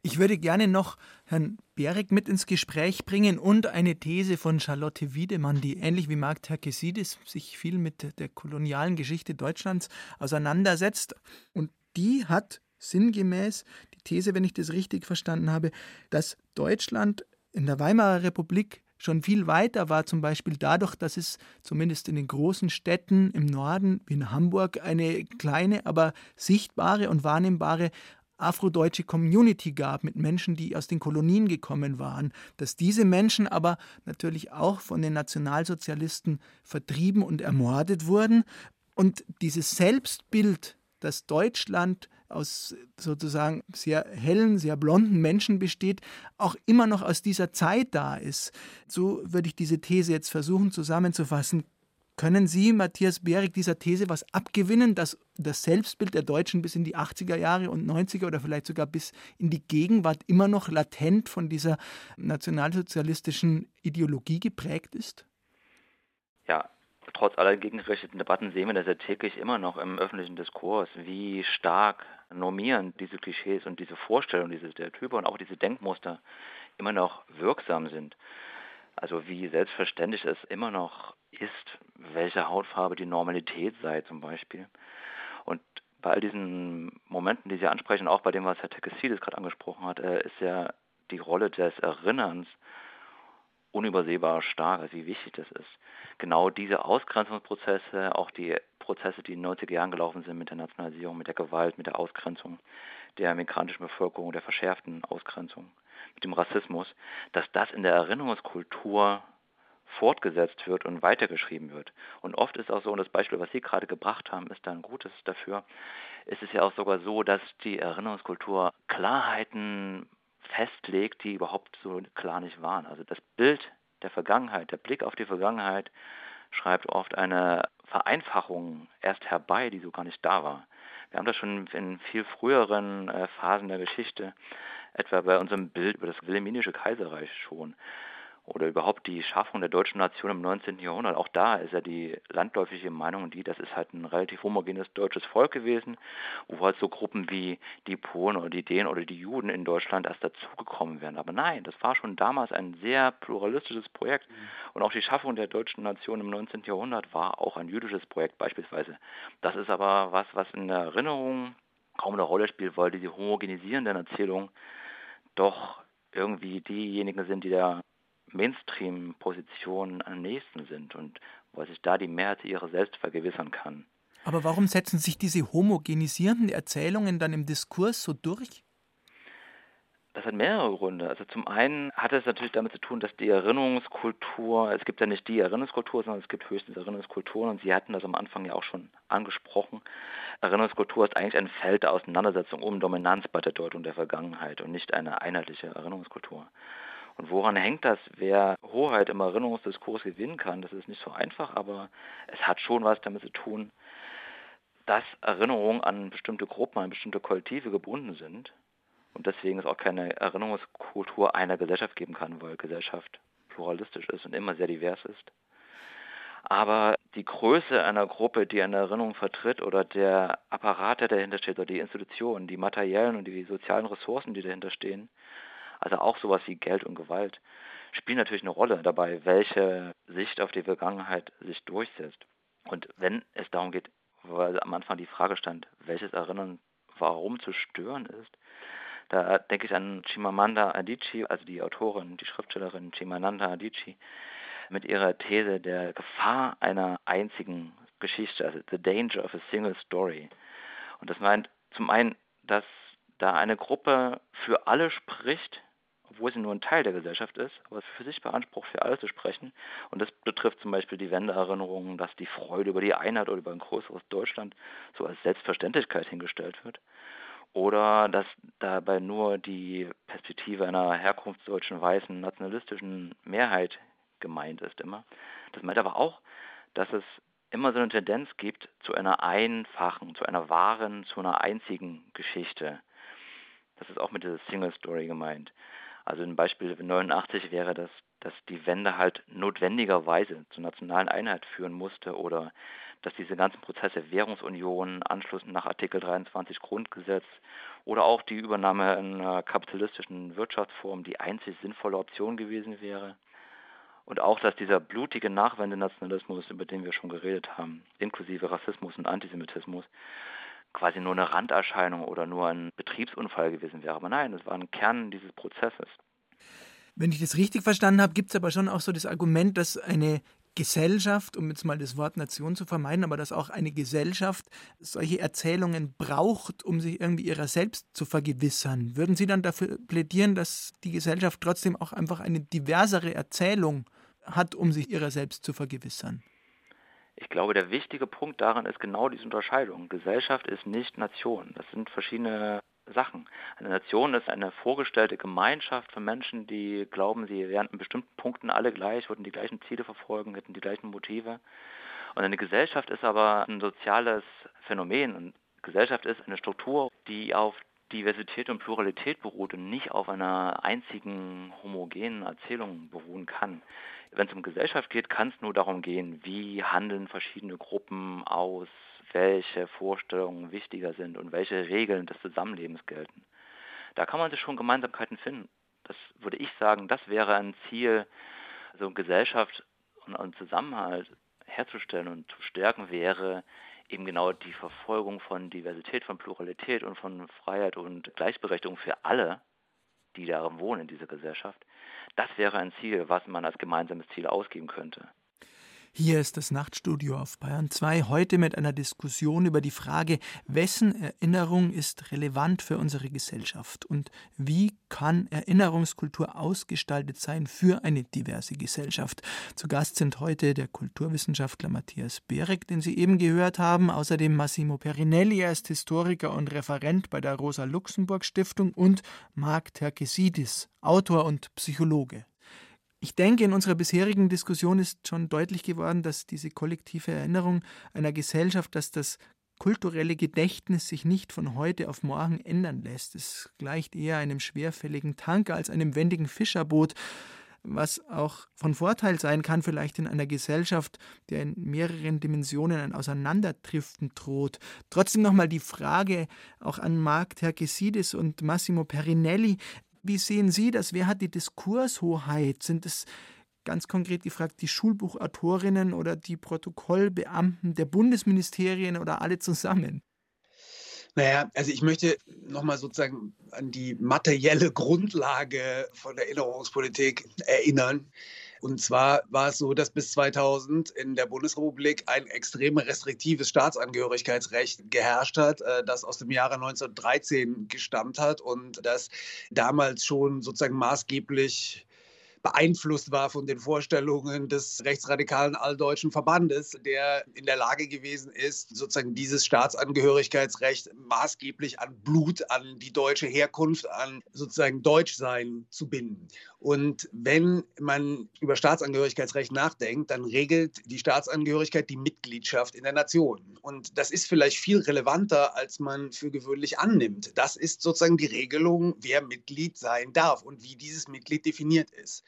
Speaker 1: Ich würde gerne noch Herrn Berek mit ins Gespräch bringen und eine These von Charlotte Wiedemann, die ähnlich wie Marc Terkesidis sich viel mit der kolonialen Geschichte Deutschlands auseinandersetzt. Und die hat sinngemäß die These, wenn ich das richtig verstanden habe, dass Deutschland in der Weimarer Republik schon viel weiter war, zum Beispiel dadurch, dass es zumindest in den großen Städten im Norden wie in Hamburg eine kleine, aber sichtbare und wahrnehmbare afrodeutsche Community gab mit Menschen, die aus den Kolonien gekommen waren, dass diese Menschen aber natürlich auch von den Nationalsozialisten vertrieben und ermordet wurden. Und dieses Selbstbild, das Deutschland aus sozusagen sehr hellen, sehr blonden Menschen besteht, auch immer noch aus dieser Zeit da ist. So würde ich diese These jetzt versuchen zusammenzufassen. Können Sie, Matthias Behrig, dieser These was abgewinnen, dass das Selbstbild der Deutschen bis in die 80er Jahre und 90er oder vielleicht sogar bis in die Gegenwart immer noch latent von dieser nationalsozialistischen Ideologie geprägt ist?
Speaker 3: Ja, trotz aller gegenrichteten Debatten sehen wir das ja täglich immer noch im öffentlichen Diskurs, wie stark normierend diese Klischees und diese Vorstellungen, diese Stereotype und auch diese Denkmuster immer noch wirksam sind. Also wie selbstverständlich es immer noch ist, welche Hautfarbe die Normalität sei zum Beispiel. Und bei all diesen Momenten, die Sie ansprechen, auch bei dem, was Herr Tekesides gerade angesprochen hat, äh, ist ja die Rolle des Erinnerns unübersehbar stark, wie wichtig das ist. Genau diese Ausgrenzungsprozesse, auch die Prozesse, die in den 90er Jahren gelaufen sind mit der Nationalisierung, mit der Gewalt, mit der Ausgrenzung der migrantischen Bevölkerung, der verschärften Ausgrenzung, mit dem Rassismus, dass das in der Erinnerungskultur fortgesetzt wird und weitergeschrieben wird. Und oft ist auch so, und das Beispiel, was Sie gerade gebracht haben, ist da ein gutes dafür, ist es ja auch sogar so, dass die Erinnerungskultur Klarheiten festlegt, die überhaupt so klar nicht waren. Also das Bild der Vergangenheit, der Blick auf die Vergangenheit schreibt oft eine Vereinfachung erst herbei, die so gar nicht da war. Wir haben das schon in viel früheren äh, Phasen der Geschichte, etwa bei unserem Bild über das Wilhelminische Kaiserreich schon, oder überhaupt die Schaffung der deutschen Nation im 19. Jahrhundert. Auch da ist ja die landläufige Meinung die, das ist halt ein relativ homogenes deutsches Volk gewesen, wo halt so Gruppen wie die Polen oder die Dänen oder die Juden in Deutschland erst dazugekommen wären. Aber nein, das war schon damals ein sehr pluralistisches Projekt. Mhm. Und auch die Schaffung der deutschen Nation im 19. Jahrhundert war auch ein jüdisches Projekt beispielsweise. Das ist aber was, was in der Erinnerung kaum eine Rolle spielt, weil diese homogenisierenden Erzählungen doch irgendwie diejenigen sind, die da Mainstream-Positionen am nächsten sind und wo sich da die Mehrheit ihrer selbst vergewissern kann.
Speaker 1: Aber warum setzen sich diese homogenisierenden Erzählungen dann im Diskurs so durch?
Speaker 3: Das hat mehrere Gründe. Also zum einen hat es natürlich damit zu tun, dass die Erinnerungskultur, es gibt ja nicht die Erinnerungskultur, sondern es gibt höchstens Erinnerungskulturen und Sie hatten das am Anfang ja auch schon angesprochen. Erinnerungskultur ist eigentlich ein Feld der Auseinandersetzung um Dominanz bei der Deutung der Vergangenheit und nicht eine einheitliche Erinnerungskultur. Und woran hängt das, wer Hoheit im Erinnerungsdiskurs gewinnen kann? Das ist nicht so einfach, aber es hat schon was damit zu tun, dass Erinnerungen an bestimmte Gruppen, an bestimmte Kollektive gebunden sind und deswegen es auch keine Erinnerungskultur einer Gesellschaft geben kann, weil Gesellschaft pluralistisch ist und immer sehr divers ist. Aber die Größe einer Gruppe, die eine Erinnerung vertritt oder der Apparat, der dahinter steht, oder die Institutionen, die materiellen und die sozialen Ressourcen, die dahinter stehen, also auch sowas wie Geld und Gewalt, spielen natürlich eine Rolle dabei, welche Sicht auf die Vergangenheit sich durchsetzt. Und wenn es darum geht, weil am Anfang die Frage stand, welches Erinnern warum zu stören ist, da denke ich an Chimamanda Adichie, also die Autorin, die Schriftstellerin Chimamanda Adichie, mit ihrer These der Gefahr einer einzigen Geschichte, also the danger of a single story. Und das meint zum einen, dass da eine Gruppe für alle spricht, obwohl sie nur ein Teil der Gesellschaft ist, aber für sich beansprucht, für alle zu sprechen. Und das betrifft zum Beispiel die Wendeerinnerungen, dass die Freude über die Einheit oder über ein größeres Deutschland so als Selbstverständlichkeit hingestellt wird. Oder dass dabei nur die Perspektive einer herkunftsdeutschen weißen nationalistischen Mehrheit gemeint ist immer. Das meint aber auch, dass es immer so eine Tendenz gibt zu einer einfachen, zu einer wahren, zu einer einzigen Geschichte. Das ist auch mit dieser Single Story gemeint. Also ein Beispiel 89 wäre das, dass die Wende halt notwendigerweise zur nationalen Einheit führen musste oder dass diese ganzen Prozesse Währungsunion, Anschluss nach Artikel 23 Grundgesetz oder auch die Übernahme einer kapitalistischen Wirtschaftsform die einzig sinnvolle Option gewesen wäre. Und auch, dass dieser blutige Nachwendenationalismus, über den wir schon geredet haben, inklusive Rassismus und Antisemitismus, quasi nur eine Randerscheinung oder nur ein Betriebsunfall gewesen wäre. Aber nein, es war ein Kern dieses Prozesses.
Speaker 1: Wenn ich das richtig verstanden habe, gibt es aber schon auch so das Argument, dass eine Gesellschaft, um jetzt mal das Wort Nation zu vermeiden, aber dass auch eine Gesellschaft solche Erzählungen braucht, um sich irgendwie ihrer selbst zu vergewissern. Würden Sie dann dafür plädieren, dass die Gesellschaft trotzdem auch einfach eine diversere Erzählung hat, um sich ihrer selbst zu vergewissern?
Speaker 3: Ich glaube, der wichtige Punkt daran ist genau diese Unterscheidung. Gesellschaft ist nicht Nation. Das sind verschiedene Sachen. Eine Nation ist eine vorgestellte Gemeinschaft von Menschen, die glauben, sie wären in bestimmten Punkten alle gleich, würden die gleichen Ziele verfolgen, hätten die gleichen Motive. Und eine Gesellschaft ist aber ein soziales Phänomen. Und Gesellschaft ist eine Struktur, die auf Diversität und Pluralität beruht und nicht auf einer einzigen homogenen Erzählung beruhen kann. Wenn es um Gesellschaft geht, kann es nur darum gehen, wie handeln verschiedene Gruppen aus, welche Vorstellungen wichtiger sind und welche Regeln des Zusammenlebens gelten. Da kann man sich schon Gemeinsamkeiten finden. Das würde ich sagen, das wäre ein Ziel, also Gesellschaft und, Zusammenhalt herzustellen und zu stärken wäre eben genau die Verfolgung von Diversität, von Pluralität und von Freiheit und Gleichberechtigung für alle, die darin wohnen in dieser Gesellschaft. Das wäre ein Ziel, was man als gemeinsames Ziel ausgeben könnte.
Speaker 1: Hier ist das Nachtstudio auf Bayern 2, heute mit einer Diskussion über die Frage, wessen Erinnerung ist relevant für unsere Gesellschaft und wie kann Erinnerungskultur ausgestaltet sein für eine diverse Gesellschaft. Zu Gast sind heute der Kulturwissenschaftler Matthias Berek, den Sie eben gehört haben, außerdem Massimo Perinelli, er ist Historiker und Referent bei der Rosa-Luxemburg-Stiftung und Marc Terkesidis, Autor und Psychologe. Ich denke, in unserer bisherigen Diskussion ist schon deutlich geworden, dass diese kollektive Erinnerung einer Gesellschaft, dass das kulturelle Gedächtnis sich nicht von heute auf morgen ändern lässt. Es gleicht eher einem schwerfälligen Tanker als einem wendigen Fischerboot, was auch von Vorteil sein kann, vielleicht in einer Gesellschaft, der in mehreren Dimensionen ein Auseinanderdriften droht. Trotzdem nochmal die Frage auch an Marc Terkesidis und Massimo Perinelli. Wie sehen Sie das? Wer hat die Diskurshoheit? Sind es ganz konkret gefragt die Schulbuchautorinnen oder die Protokollbeamten der Bundesministerien oder alle zusammen?
Speaker 4: Naja, also ich möchte nochmal sozusagen an die materielle Grundlage von Erinnerungspolitik erinnern. Und zwar war es so, dass bis 2000 in der Bundesrepublik ein extrem restriktives Staatsangehörigkeitsrecht geherrscht hat, äh, das aus dem Jahre 1913 gestammt hat und das damals schon sozusagen maßgeblich beeinflusst war von den Vorstellungen des rechtsradikalen Alldeutschen Verbandes, der in der Lage gewesen ist, sozusagen dieses Staatsangehörigkeitsrecht maßgeblich an Blut, an die deutsche Herkunft, an sozusagen Deutschsein zu binden. Und wenn man über Staatsangehörigkeitsrecht nachdenkt, dann regelt die Staatsangehörigkeit die Mitgliedschaft in der Nation. Und das ist vielleicht viel relevanter, als man für gewöhnlich annimmt. Das ist sozusagen die Regelung, wer Mitglied sein darf und wie dieses Mitglied definiert ist.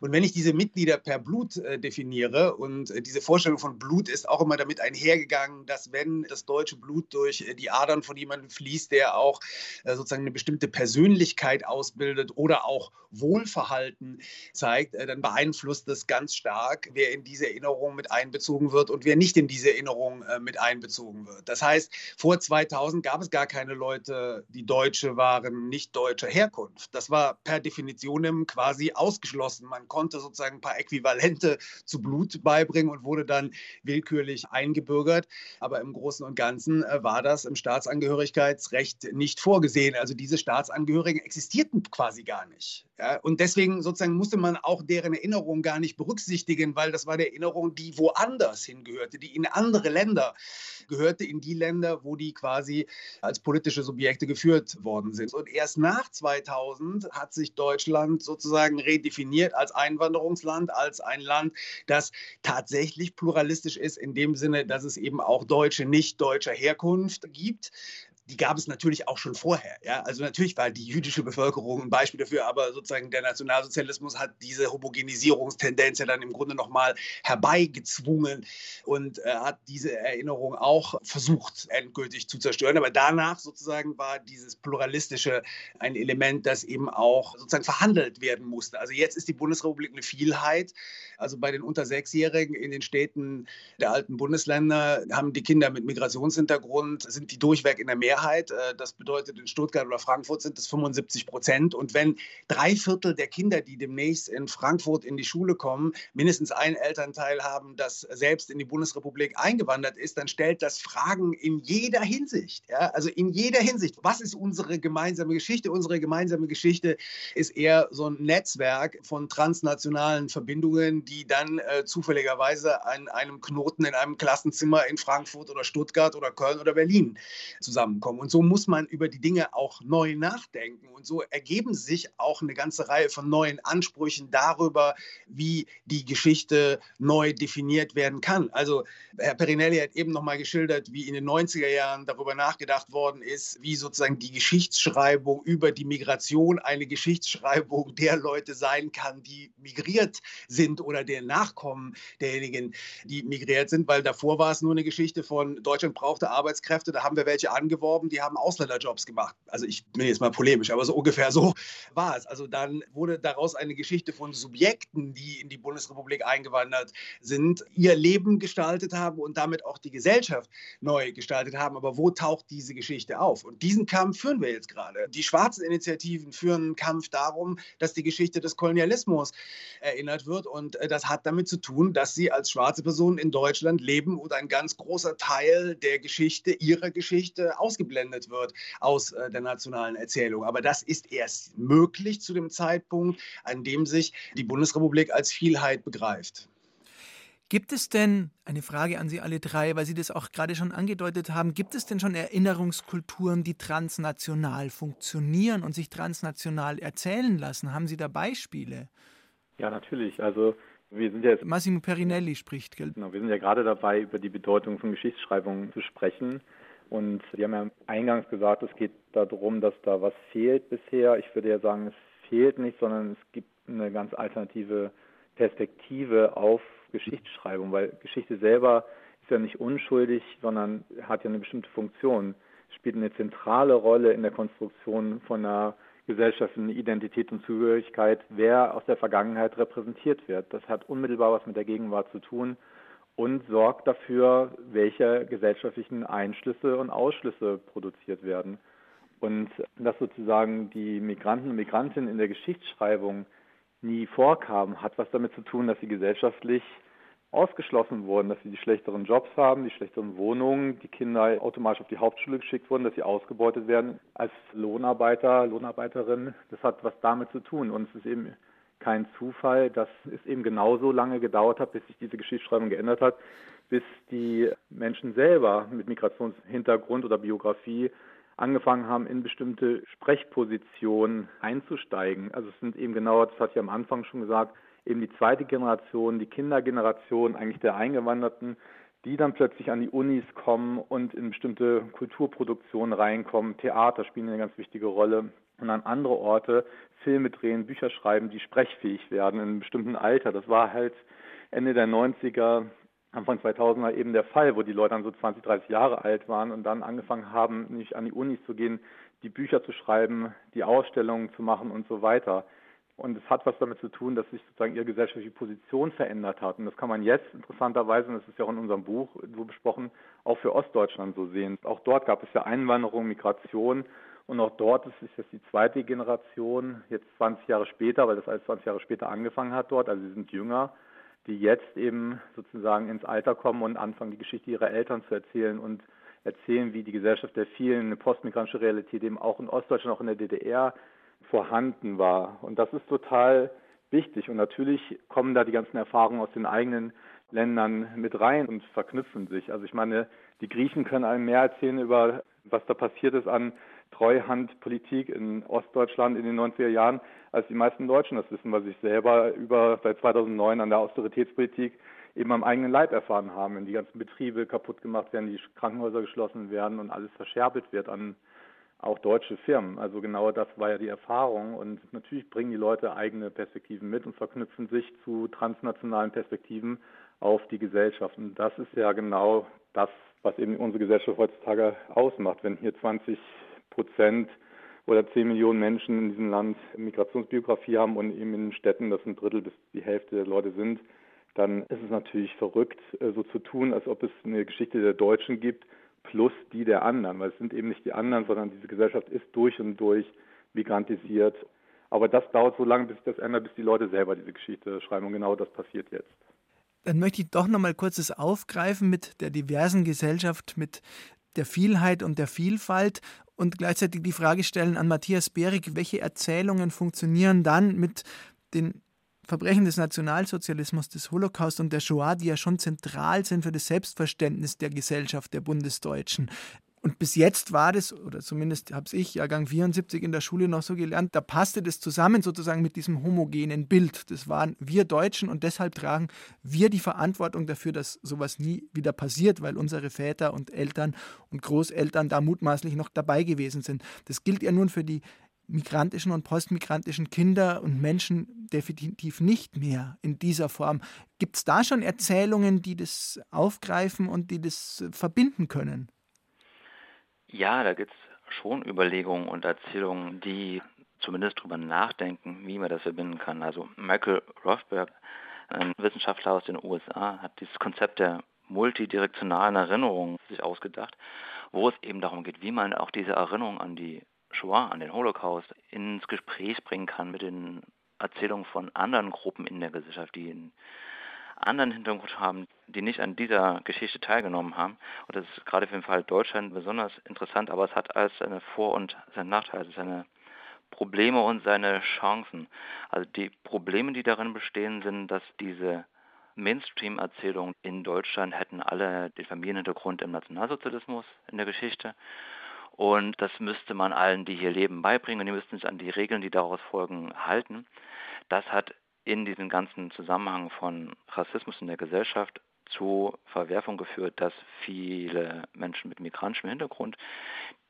Speaker 4: Und wenn ich diese Mitglieder per Blut äh, definiere, und äh, diese Vorstellung von Blut ist auch immer damit einhergegangen, dass wenn das deutsche Blut durch äh, die Adern von jemandem fließt, der auch sozusagen eine bestimmte Persönlichkeit ausbildet oder auch Wohlverhalten zeigt, äh, dann beeinflusst das ganz stark, wer in diese Erinnerung mit einbezogen wird und wer nicht in diese Erinnerung äh, mit einbezogen wird. Das heißt, vor 2000 gab es gar keine Leute, die Deutsche waren, nicht deutscher Herkunft. Das war per Definition quasi ausgeschlossen. Man konnte sozusagen ein paar Äquivalente zu Blut beibringen und wurde dann willkürlich eingebürgert. Aber im Großen und Ganzen äh, war das im Staatsangehörigkeitsrecht nicht vorgesehen. Also diese Staatsangehörigen existierten quasi gar nicht. Ja, und deswegen sozusagen musste man auch deren Erinnerung gar nicht berücksichtigen, weil das war der Erinnerung, die woanders hingehörte, die in andere Länder gehörte, in die Länder, wo die quasi als politische Subjekte geführt worden sind. Und erst nach 2000 hat sich Deutschland sozusagen redefiniert als Einwanderungsland, als ein Land, das tatsächlich pluralistisch ist, in dem Sinne, dass es eben auch Deutsche nicht deutscher Herkunft gibt die gab es natürlich auch schon vorher. Ja? Also natürlich war die jüdische Bevölkerung ein Beispiel dafür, aber sozusagen der Nationalsozialismus hat diese Homogenisierungstendenz ja dann im Grunde nochmal herbeigezwungen und äh, hat diese Erinnerung auch versucht endgültig zu zerstören. Aber danach sozusagen war dieses Pluralistische ein Element, das eben auch sozusagen verhandelt werden musste. Also jetzt ist die Bundesrepublik eine Vielheit. Also bei den unter Sechsjährigen in den Städten der alten Bundesländer haben die Kinder mit Migrationshintergrund, sind die durchweg in der Mehrheit. Äh, das bedeutet, in Stuttgart oder Frankfurt sind es 75 Prozent. Und wenn drei Viertel der Kinder, die demnächst in Frankfurt in die Schule kommen, mindestens ein Elternteil haben, das selbst in die Bundesrepublik eingewandert ist, dann stellt das Fragen in jeder Hinsicht. Ja? Also in jeder Hinsicht. Was ist unsere gemeinsame Geschichte? Unsere gemeinsame Geschichte ist eher so ein Netzwerk von transnationalen Verbindungen, die dann äh, zufälligerweise an einem Knoten in einem Klassenzimmer in Frankfurt oder Stuttgart oder Köln oder Berlin zusammenkommen kommen. Und so muss man über die Dinge auch neu nachdenken. Und so ergeben sich auch eine ganze Reihe von neuen Ansprüchen darüber, wie die Geschichte neu definiert werden kann. Also Herr Perinelli hat eben noch mal geschildert, wie in den 90er Jahren darüber nachgedacht worden ist, wie sozusagen die Geschichtsschreibung über die Migration eine Geschichtsschreibung der Leute sein kann, die migriert sind oder der Nachkommen derjenigen, die migriert sind, weil davor war es nur eine Geschichte von Deutschland brauchte Arbeitskräfte, da haben wir welche angeworben die haben Ausländerjobs gemacht. Also ich bin jetzt mal polemisch, aber so ungefähr so war es. Also dann wurde daraus eine Geschichte von Subjekten, die in die Bundesrepublik eingewandert sind, ihr Leben gestaltet haben und damit auch die Gesellschaft neu gestaltet haben. Aber wo taucht diese Geschichte auf? Und diesen Kampf führen wir jetzt gerade. Die schwarzen Initiativen führen einen Kampf darum, dass die Geschichte des Kolonialismus erinnert wird. Und äh, das hat damit zu tun, dass sie als schwarze Personen in Deutschland leben und ein ganz großer Teil der Geschichte, ihrer Geschichte, ausgeblendet wird aus äh, der nationalen Erzählung. Aber das ist erst möglich zu dem Zeitpunkt, an dem sich die Bundesrepublik als Vielheit begreift.
Speaker 1: Gibt es denn, eine Frage an Sie alle drei, weil Sie das auch gerade schon angedeutet haben, gibt es denn schon Erinnerungskulturen, die transnational funktionieren und sich transnational erzählen lassen? Haben Sie da Beispiele?
Speaker 2: Ja, natürlich. Also wir sind ja jetzt,
Speaker 1: Massimo Perinelli spricht.
Speaker 2: Genau, wir sind ja gerade dabei, über die Bedeutung von Geschichtsschreibung zu sprechen. Und Sie haben ja eingangs gesagt, es geht darum, dass da was fehlt bisher. Ich würde ja sagen, es fehlt nicht, sondern es gibt eine ganz alternative Perspektive auf Geschichtsschreibung, weil Geschichte selber ist ja nicht unschuldig, sondern hat ja eine bestimmte Funktion, spielt eine zentrale Rolle in der Konstruktion von einer gesellschaftlichen Identität und Zugehörigkeit, wer aus der Vergangenheit repräsentiert wird. Das hat unmittelbar was mit der Gegenwart zu tun und sorgt dafür, welche gesellschaftlichen Einschlüsse und Ausschlüsse produziert werden. Und dass sozusagen die Migranten und Migrantinnen in der Geschichtsschreibung nie vorkamen, hat was damit zu tun, dass sie gesellschaftlich ausgeschlossen wurden, dass sie die schlechteren Jobs haben, die schlechteren Wohnungen, die Kinder automatisch auf die Hauptschule geschickt wurden, dass sie ausgebeutet werden als Lohnarbeiter, Lohnarbeiterin. Das hat was damit zu tun. Und es ist eben kein Zufall, dass es eben genauso lange gedauert hat, bis sich diese Geschichtsschreibung geändert hat, bis die Menschen selber mit Migrationshintergrund oder Biografie angefangen haben, in bestimmte Sprechpositionen einzusteigen. Also es sind eben genau, das hatte ich am Anfang schon gesagt, eben die zweite Generation, die Kindergeneration eigentlich der Eingewanderten, die dann plötzlich an die Unis kommen und in bestimmte Kulturproduktionen reinkommen. Theater spielen eine ganz wichtige Rolle und an andere Orte Filme drehen, Bücher schreiben, die sprechfähig werden in einem bestimmten Alter. Das war halt Ende der 90er, Anfang 2000er eben der Fall, wo die Leute dann so 20, 30 Jahre alt waren und dann angefangen haben, nicht an die Unis zu gehen, die Bücher zu schreiben, die Ausstellungen zu machen und so weiter. Und es hat was damit zu tun, dass sich sozusagen ihre gesellschaftliche Position verändert hat. Und das kann man jetzt interessanterweise, und das ist ja auch in unserem Buch so besprochen, auch für Ostdeutschland so sehen. Auch dort gab es ja Einwanderung, Migration. Und auch dort ist es jetzt die zweite Generation, jetzt 20 Jahre später, weil das alles 20 Jahre später angefangen hat dort, also sie sind jünger, die jetzt eben sozusagen ins Alter kommen und anfangen, die Geschichte ihrer Eltern zu erzählen und erzählen, wie die Gesellschaft der vielen, eine postmigrantische Realität eben auch in Ostdeutschland, auch in der DDR vorhanden war. Und das ist total wichtig. Und natürlich kommen da die ganzen Erfahrungen aus den eigenen Ländern mit rein und verknüpfen sich. Also ich meine, die Griechen können einem mehr erzählen über, was da passiert ist an Treuhandpolitik in Ostdeutschland in den 90er Jahren, als die meisten Deutschen das wissen, weil ich selber über seit 2009 an der Austeritätspolitik eben am eigenen Leib erfahren haben, wenn die ganzen Betriebe kaputt gemacht werden, die Krankenhäuser geschlossen werden und alles verscherbelt wird an auch deutsche Firmen. Also genau das war ja die Erfahrung. Und natürlich bringen die Leute eigene Perspektiven mit und verknüpfen sich zu transnationalen Perspektiven auf die Gesellschaft. Und das ist ja genau das, was eben unsere Gesellschaft heutzutage ausmacht. Wenn hier 20 Prozent oder 10 Millionen Menschen in diesem Land Migrationsbiografie haben und eben in Städten das ein Drittel bis die Hälfte der Leute sind, dann ist es natürlich verrückt, äh, so zu tun, als ob es eine Geschichte der Deutschen gibt, plus die der anderen, weil es sind eben nicht die anderen, sondern diese Gesellschaft ist durch und durch migrantisiert. Aber das dauert so lange, bis sich das ändert, bis die Leute selber diese Geschichte schreiben. Und genau das passiert jetzt.
Speaker 1: Dann möchte ich doch noch mal kurzes aufgreifen mit der diversen Gesellschaft, mit der Vielheit und der Vielfalt und gleichzeitig die Frage stellen an Matthias Behrig, welche Erzählungen funktionieren dann mit den Verbrechen des Nationalsozialismus, des Holocaust und der Shoah, die ja schon zentral sind für das Selbstverständnis der Gesellschaft der Bundesdeutschen. Und bis jetzt war das, oder zumindest habe ich Jahrgang 74 in der Schule noch so gelernt, da passte das zusammen sozusagen mit diesem homogenen Bild. Das waren wir Deutschen und deshalb tragen wir die Verantwortung dafür, dass sowas nie wieder passiert, weil unsere Väter und Eltern und Großeltern da mutmaßlich noch dabei gewesen sind. Das gilt ja nun für die migrantischen und postmigrantischen Kinder und Menschen definitiv nicht mehr in dieser Form. Gibt es da schon Erzählungen, die das aufgreifen und die das verbinden können?
Speaker 3: Ja, da gibt es schon Überlegungen und Erzählungen, die zumindest darüber nachdenken, wie man das verbinden kann. Also Michael Rothberg, ein Wissenschaftler aus den USA, hat dieses Konzept der multidirektionalen Erinnerung sich ausgedacht, wo es eben darum geht, wie man auch diese Erinnerung an die Shoah, an den Holocaust, ins Gespräch bringen kann mit den Erzählungen von anderen Gruppen in der Gesellschaft, die einen anderen Hintergrund haben, die nicht an dieser Geschichte teilgenommen haben. Und das ist gerade für den Fall Deutschland besonders interessant, aber es hat alles seine Vor- und seine Nachteile, seine Probleme und seine Chancen. Also die Probleme, die darin bestehen, sind, dass diese Mainstream-Erzählungen in Deutschland hätten alle den Familienhintergrund im Nationalsozialismus in der Geschichte und das müsste man allen, die hier leben, beibringen. Und die müssten sich an die Regeln, die daraus folgen, halten. Das hat in diesem ganzen Zusammenhang von Rassismus in der Gesellschaft zu Verwerfung geführt, dass viele Menschen mit migrantischem Hintergrund,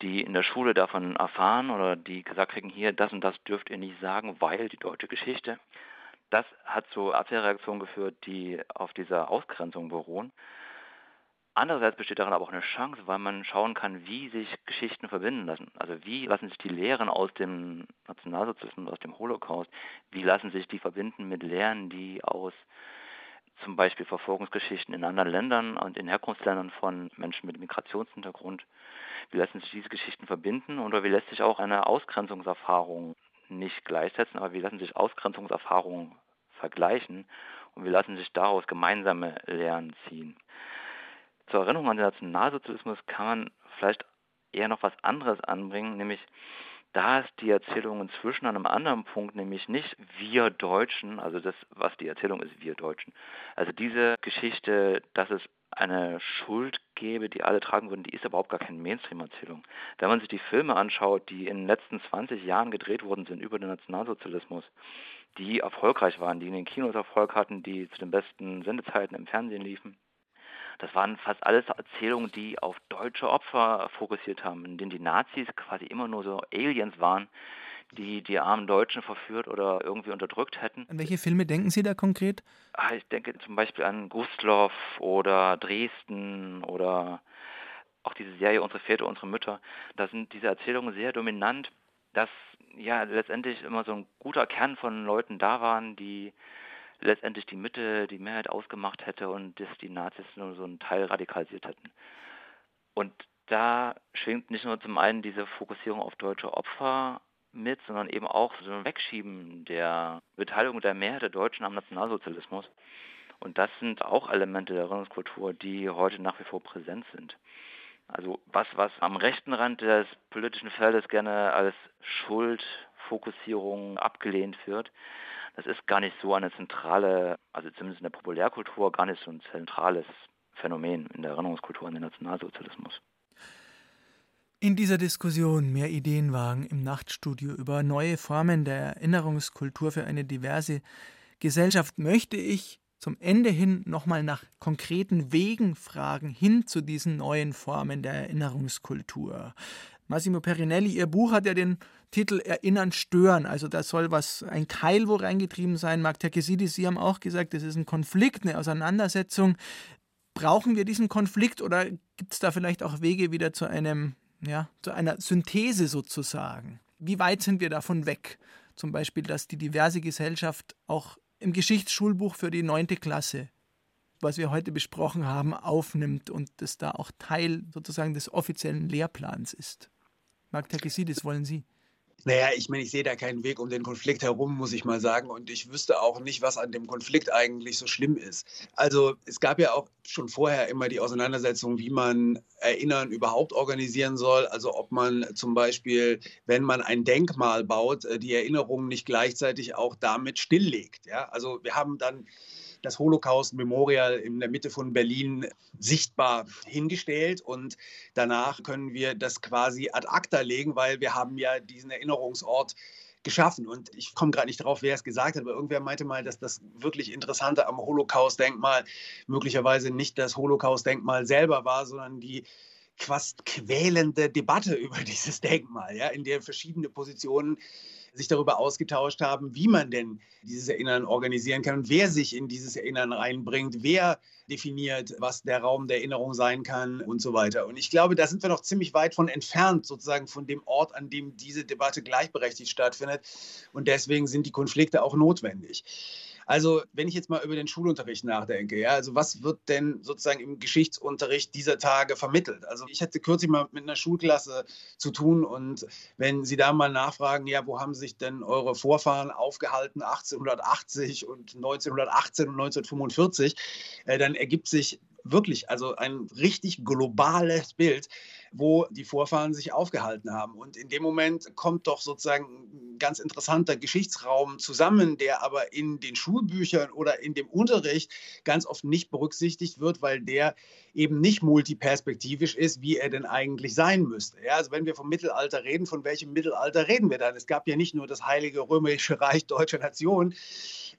Speaker 3: die in der Schule davon erfahren oder die gesagt kriegen, hier, das und das dürft ihr nicht sagen, weil die deutsche Geschichte, das hat zu Abwehrreaktionen geführt, die auf dieser Ausgrenzung beruhen. Andererseits besteht darin aber auch eine Chance, weil man schauen kann, wie sich Geschichten verbinden lassen. Also wie lassen sich die Lehren aus dem Nationalsozialismus, aus dem Holocaust, wie lassen sich die verbinden mit Lehren, die aus zum Beispiel Verfolgungsgeschichten in anderen Ländern und in Herkunftsländern von Menschen mit Migrationshintergrund, wie lassen sich diese Geschichten verbinden oder wie lässt sich auch eine Ausgrenzungserfahrung nicht gleichsetzen, aber wie lassen sich Ausgrenzungserfahrungen vergleichen und wie lassen sich daraus gemeinsame Lehren ziehen. Zur Erinnerung an den Nationalsozialismus kann man vielleicht eher noch was anderes anbringen, nämlich da ist die Erzählung inzwischen an einem anderen Punkt, nämlich nicht wir Deutschen, also das, was die Erzählung ist, wir Deutschen. Also diese Geschichte, dass es eine Schuld gäbe, die alle tragen würden, die ist überhaupt gar keine Mainstream-Erzählung. Wenn man sich die Filme anschaut, die in den letzten 20 Jahren gedreht worden sind über den Nationalsozialismus, die erfolgreich waren, die in den Kinos Erfolg hatten, die zu den besten Sendezeiten im Fernsehen liefen, das waren fast alles Erzählungen, die auf deutsche Opfer fokussiert haben, in denen die Nazis quasi immer nur so Aliens waren, die die armen Deutschen verführt oder irgendwie unterdrückt hätten.
Speaker 1: An welche Filme denken Sie da konkret?
Speaker 3: Ah, ich denke zum Beispiel an Gustloff oder Dresden oder auch diese Serie Unsere Väter, unsere Mütter. Da sind diese Erzählungen sehr dominant, dass ja letztendlich immer so ein guter Kern von Leuten da waren, die letztendlich die Mitte, die Mehrheit ausgemacht hätte und dass die Nazis nur so einen Teil radikalisiert hätten. Und da schwingt nicht nur zum einen diese Fokussierung auf deutsche Opfer mit, sondern eben auch so ein Wegschieben der Beteiligung der Mehrheit der Deutschen am Nationalsozialismus. Und das sind auch Elemente der Erinnerungskultur, die heute nach wie vor präsent sind. Also was, was am rechten Rand des politischen Feldes gerne als Schuldfokussierung abgelehnt wird, das ist gar nicht so eine zentrale, also zumindest in der Populärkultur, gar nicht so ein zentrales Phänomen in der Erinnerungskultur an den Nationalsozialismus.
Speaker 1: In dieser Diskussion mehr Ideenwagen im Nachtstudio über neue Formen der Erinnerungskultur für eine diverse Gesellschaft möchte ich zum Ende hin nochmal nach konkreten Wegen fragen hin zu diesen neuen Formen der Erinnerungskultur. Massimo Perinelli, Ihr Buch hat ja den Titel Erinnern, Stören. Also da soll was, ein Keil wo reingetrieben sein. Mark Terkesidis, Sie haben auch gesagt, das ist ein Konflikt, eine Auseinandersetzung. Brauchen wir diesen Konflikt oder gibt es da vielleicht auch Wege wieder zu einem, ja, zu einer Synthese sozusagen? Wie weit sind wir davon weg? Zum Beispiel, dass die diverse Gesellschaft auch im Geschichtsschulbuch für die neunte Klasse, was wir heute besprochen haben, aufnimmt und das da auch Teil sozusagen des offiziellen Lehrplans ist. Marc Terkesidis, wollen Sie?
Speaker 4: Naja, ich meine, ich sehe da keinen Weg um den Konflikt herum, muss ich mal sagen. Und ich wüsste auch nicht, was an dem Konflikt eigentlich so schlimm ist. Also es gab ja auch schon vorher immer die Auseinandersetzung, wie man Erinnern überhaupt organisieren soll. Also ob man zum Beispiel, wenn man ein Denkmal baut, äh, die Erinnerungen nicht gleichzeitig auch damit stilllegt. Ja? Also wir haben dann das Holocaust Memorial in der Mitte von Berlin sichtbar hingestellt und danach können wir das quasi ad acta legen, weil wir haben ja diesen Erinnerungsort geschaffen. Und ich komme gerade nicht drauf, wer es gesagt hat, aber irgendwer meinte mal, dass das wirklich Interessante am Holocaust-Denkmal möglicherweise nicht das Holocaust-Denkmal selber war, sondern die fast quälende Debatte [LAUGHS] über dieses Denkmal, ja, in der verschiedene Positionen sich darüber ausgetauscht haben, wie man denn dieses Erinnern organisieren kann und wer sich in dieses Erinnern reinbringt, wer definiert, was der Raum der Erinnerung sein kann und so weiter. Und ich glaube, da sind wir noch ziemlich weit von entfernt, sozusagen von dem Ort, an dem diese Debatte gleichberechtigt stattfindet. Und deswegen sind die Konflikte auch notwendig. Also, wenn ich jetzt mal über den Schulunterricht nachdenke, ja, also was wird denn sozusagen im Geschichtsunterricht dieser Tage vermittelt? Also, ich hatte kürzlich mal mit einer Schulklasse zu tun und wenn Sie da mal nachfragen, ja, wo haben sich denn eure Vorfahren aufgehalten 1880 und 1918 und 1945, äh, dann ergibt sich wirklich also ein richtig globales Bild, wo die Vorfahren sich aufgehalten haben. Und in dem Moment kommt doch sozusagen ein ganz interessanter Geschichtsraum zusammen, der aber in den Schulbüchern oder in dem Unterricht ganz oft nicht berücksichtigt wird, weil der eben nicht multiperspektivisch ist, wie er denn eigentlich sein müsste. Ja, also wenn wir vom Mittelalter reden, von welchem Mittelalter reden wir dann? Es gab ja nicht nur das Heilige Römische Reich deutscher Nation,